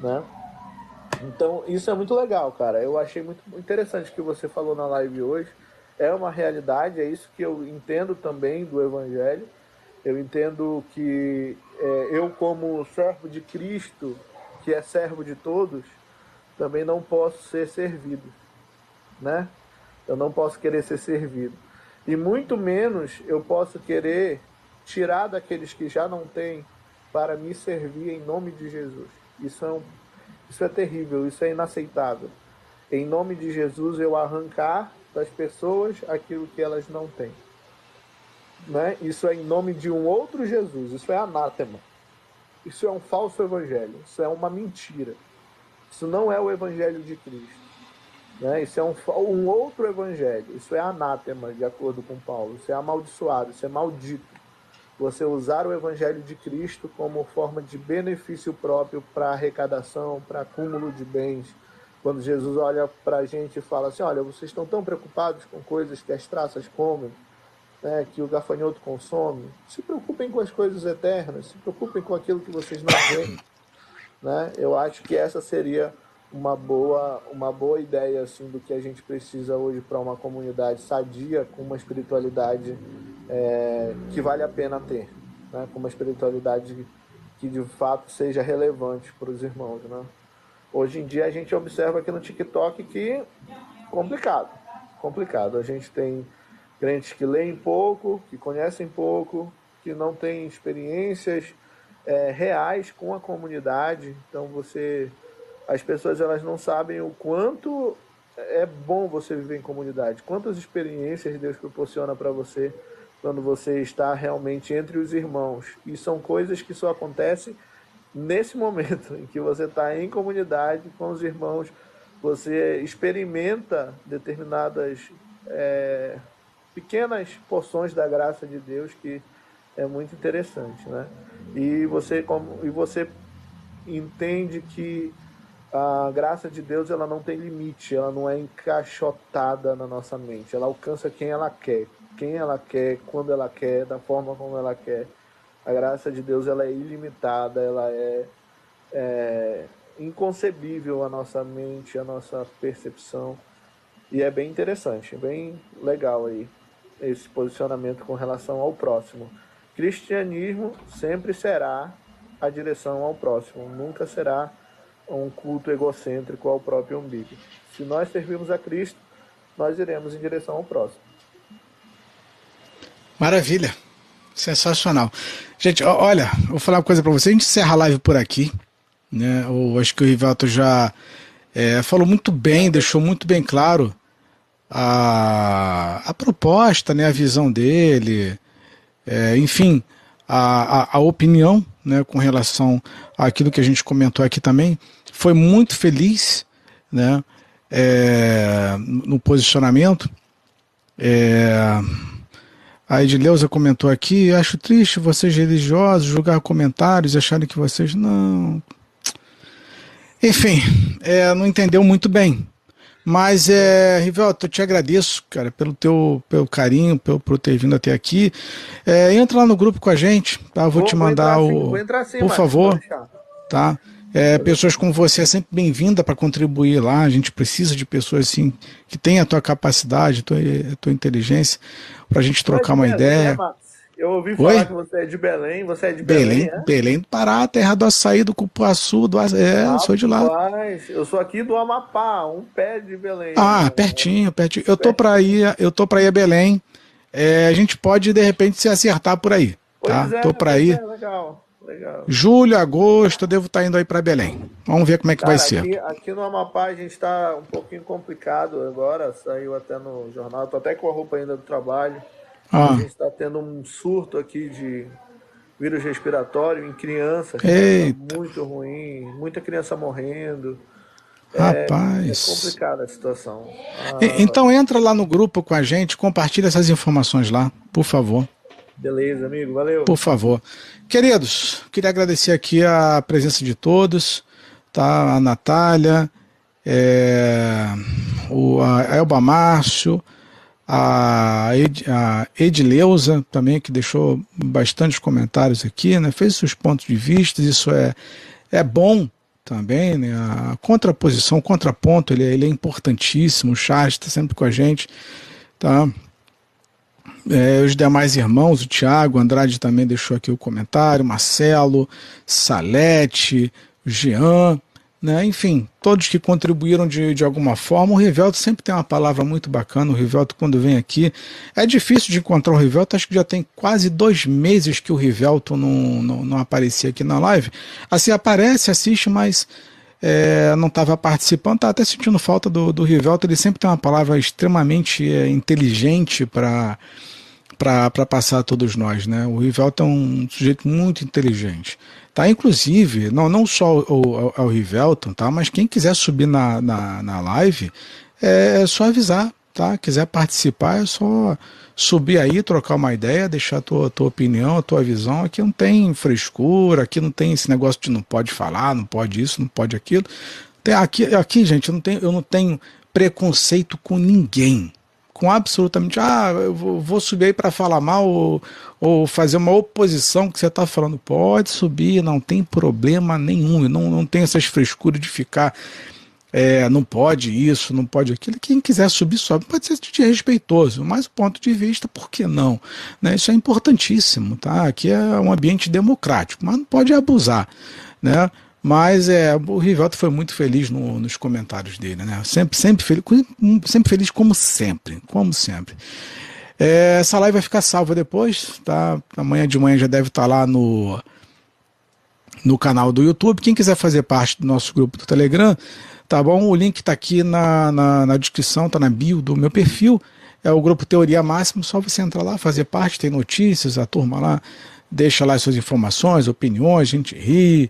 né? Então, isso é muito legal, cara. Eu achei muito interessante que você falou na live hoje. É uma realidade, é isso que eu entendo também do Evangelho. Eu entendo que é, eu, como servo de Cristo, que é servo de todos, também não posso ser servido, né? Eu não posso querer ser servido. E muito menos eu posso querer tirar daqueles que já não têm para me servir em nome de Jesus. Isso é, um, isso é terrível, isso é inaceitável. Em nome de Jesus eu arrancar das pessoas aquilo que elas não têm. Né? Isso é em nome de um outro Jesus, isso é anátema. Isso é um falso evangelho, isso é uma mentira. Isso não é o evangelho de Cristo. Né? Isso é um, um outro evangelho, isso é anátema, de acordo com Paulo. Isso é amaldiçoado, isso é maldito. Você usar o evangelho de Cristo como forma de benefício próprio para arrecadação, para acúmulo de bens. Quando Jesus olha para a gente e fala assim: Olha, vocês estão tão preocupados com coisas que as traças comem, né, que o gafanhoto consome. Se preocupem com as coisas eternas, se preocupem com aquilo que vocês não veem. Né? Eu acho que essa seria uma boa, uma boa ideia assim do que a gente precisa hoje para uma comunidade sadia, com uma espiritualidade é, que vale a pena ter, né? com uma espiritualidade que de fato seja relevante para os irmãos. Né? Hoje em dia a gente observa aqui no TikTok que complicado, complicado. A gente tem crentes que leem pouco, que conhecem pouco, que não têm experiências é, reais com a comunidade. Então você, as pessoas elas não sabem o quanto é bom você viver em comunidade, quantas experiências Deus proporciona para você quando você está realmente entre os irmãos. E são coisas que só acontecem nesse momento em que você está em comunidade com os irmãos, você experimenta determinadas é, pequenas porções da graça de Deus que é muito interessante, né? E você como e você entende que a graça de Deus ela não tem limite, ela não é encaixotada na nossa mente, ela alcança quem ela quer, quem ela quer, quando ela quer, da forma como ela quer. A graça de Deus ela é ilimitada, ela é, é inconcebível a nossa mente, a nossa percepção. E é bem interessante, bem legal aí esse posicionamento com relação ao próximo. Cristianismo sempre será a direção ao próximo, nunca será um culto egocêntrico ao próprio umbigo. Se nós servirmos a Cristo, nós iremos em direção ao próximo. Maravilha. Sensacional. Gente, olha, vou falar uma coisa para você. A gente encerra a live por aqui. Né? Eu acho que o Rivaldo já é, falou muito bem, deixou muito bem claro a, a proposta, né, a visão dele, é, enfim, a, a, a, opinião né, com relação àquilo que a gente comentou aqui também. Foi muito feliz né, é, no posicionamento. É, a Edileuza comentou aqui, acho triste vocês religiosos julgar comentários e acharem que vocês não. Enfim, é, não entendeu muito bem. Mas, é, Rivelto, eu te agradeço, cara, pelo teu pelo carinho, pelo, por ter vindo até aqui. É, entra lá no grupo com a gente, tá? Vou, vou te mandar vou o. Vou entrar sim, por favor. Tá? É, pessoas como você é sempre bem-vinda para contribuir lá. A gente precisa de pessoas assim que tenham a tua capacidade, a tua, a tua inteligência, para a gente trocar uma ideia. Né, Eu ouvi falar Oi? que você é de Belém, você é de Belém, Belém, é? Belém do Pará, terra do açaí, do cupuaçu, do açaí, é, eu sou de lá. Eu sou aqui do Amapá, um pé de Belém. Ah, pertinho, pertinho. Eu tô para ir, eu tô para ir a Belém. É, a gente pode de repente se acertar por aí, tá? Pois é, tô para ir. É, legal. Legal. Julho, agosto, eu devo estar tá indo aí para Belém. Vamos ver como é que Cara, vai ser. Aqui, aqui no Amapá a gente está um pouquinho complicado agora, saiu até no jornal, estou até com a roupa ainda do trabalho. Ah. A gente está tendo um surto aqui de vírus respiratório em crianças. Tá muito ruim, muita criança morrendo. É, Rapaz. É, é complicada a situação. Ah, então entra lá no grupo com a gente, compartilha essas informações lá, por favor. Beleza, amigo, valeu. Por favor. Queridos, queria agradecer aqui a presença de todos, tá? A Natália, é, o, a Elba Márcio, a, Ed, a Edileuza também, que deixou bastantes comentários aqui, né? fez seus pontos de vista, isso é, é bom também, né? a contraposição, o contraponto, ele, é, ele é importantíssimo, o chat está sempre com a gente, tá? É, os demais irmãos, o Tiago, Andrade também deixou aqui o comentário, Marcelo, Salete, Jean, né? Enfim, todos que contribuíram de, de alguma forma. O Rivelto sempre tem uma palavra muito bacana. O Rivelto, quando vem aqui, é difícil de encontrar o Rivelto. Acho que já tem quase dois meses que o Rivelto não, não, não aparecia aqui na live. Assim, aparece, assiste, mas é, não estava participando. Estava até sentindo falta do, do Rivelto. Ele sempre tem uma palavra extremamente é, inteligente para para passar a todos nós, né? O Rivelto é um sujeito muito inteligente. Tá? Inclusive, não, não só o, o, o Rivelton, tá? mas quem quiser subir na, na, na live, é, é só avisar, tá? Quiser participar, é só subir aí, trocar uma ideia, deixar a tua, tua opinião, a tua visão. Aqui não tem frescura, aqui não tem esse negócio de não pode falar, não pode isso, não pode aquilo. Tem, aqui, aqui, gente, eu não tenho, eu não tenho preconceito com ninguém com absolutamente, ah, eu vou subir aí para falar mal ou, ou, fazer uma oposição que você está falando. Pode subir, não tem problema nenhum. Não, não tem essas frescuras de ficar, é, não pode isso, não pode aquilo. Quem quiser subir, sobe. Pode ser de respeitoso, mas o ponto de vista, por que não? Né? Isso é importantíssimo, tá? Aqui é um ambiente democrático, mas não pode abusar, né? Mas é, o Rivelto foi muito feliz no, nos comentários dele, né? Sempre, sempre, feliz, sempre feliz como sempre, como sempre. É, essa live vai ficar salva depois, tá? Amanhã de manhã já deve estar lá no, no canal do YouTube. Quem quiser fazer parte do nosso grupo do Telegram, tá bom? O link está aqui na, na, na descrição, tá na bio do meu perfil. É o grupo Teoria Máximo, só você entrar lá, fazer parte, tem notícias, a turma lá deixa lá suas informações, opiniões, a gente ri,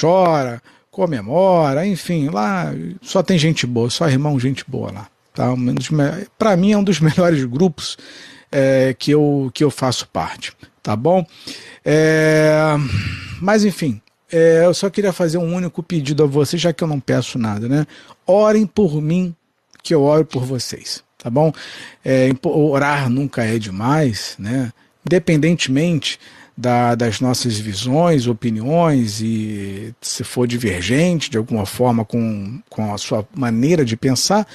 chora, comemora, enfim, lá só tem gente boa, só irmão, gente boa lá. Tá? Para mim é um dos melhores grupos é, que, eu, que eu faço parte, tá bom? É, mas enfim, é, eu só queria fazer um único pedido a vocês, já que eu não peço nada, né? Orem por mim, que eu oro por vocês, tá bom? É, orar nunca é demais, né? Independentemente da, das nossas visões, opiniões e se for divergente de alguma forma com, com a sua maneira de pensar,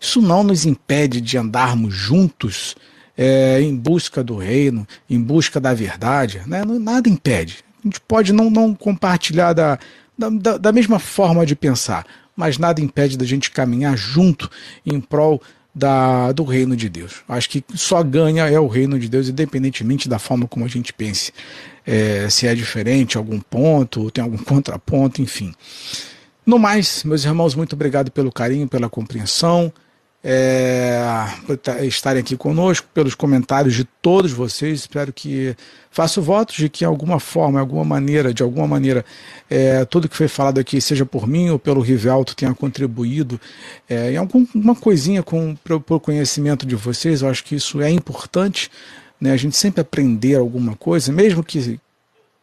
isso não nos impede de andarmos juntos é, em busca do reino, em busca da verdade, né? nada impede. A gente pode não, não compartilhar da, da, da mesma forma de pensar, mas nada impede da gente caminhar junto em prol da, do reino de Deus. Acho que só ganha é o reino de Deus, independentemente da forma como a gente pense. É, se é diferente, algum ponto, tem algum contraponto, enfim. No mais, meus irmãos, muito obrigado pelo carinho, pela compreensão é, por estarem aqui conosco, pelos comentários de todos vocês. Espero que faço votos de que, de alguma forma, alguma maneira, de alguma maneira, é, tudo que foi falado aqui, seja por mim ou pelo Rivelto, tenha contribuído é, em alguma coisinha com o conhecimento de vocês. Eu acho que isso é importante, né? A gente sempre aprender alguma coisa, mesmo que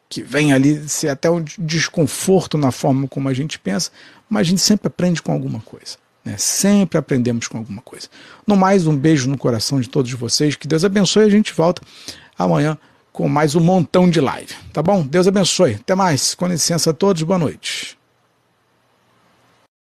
que vem ali ser até um desconforto na forma como a gente pensa, mas a gente sempre aprende com alguma coisa. Né? Sempre aprendemos com alguma coisa. No mais, um beijo no coração de todos vocês. Que Deus abençoe. A gente volta amanhã com mais um montão de live. Tá bom? Deus abençoe. Até mais. Com licença a todos. Boa noite.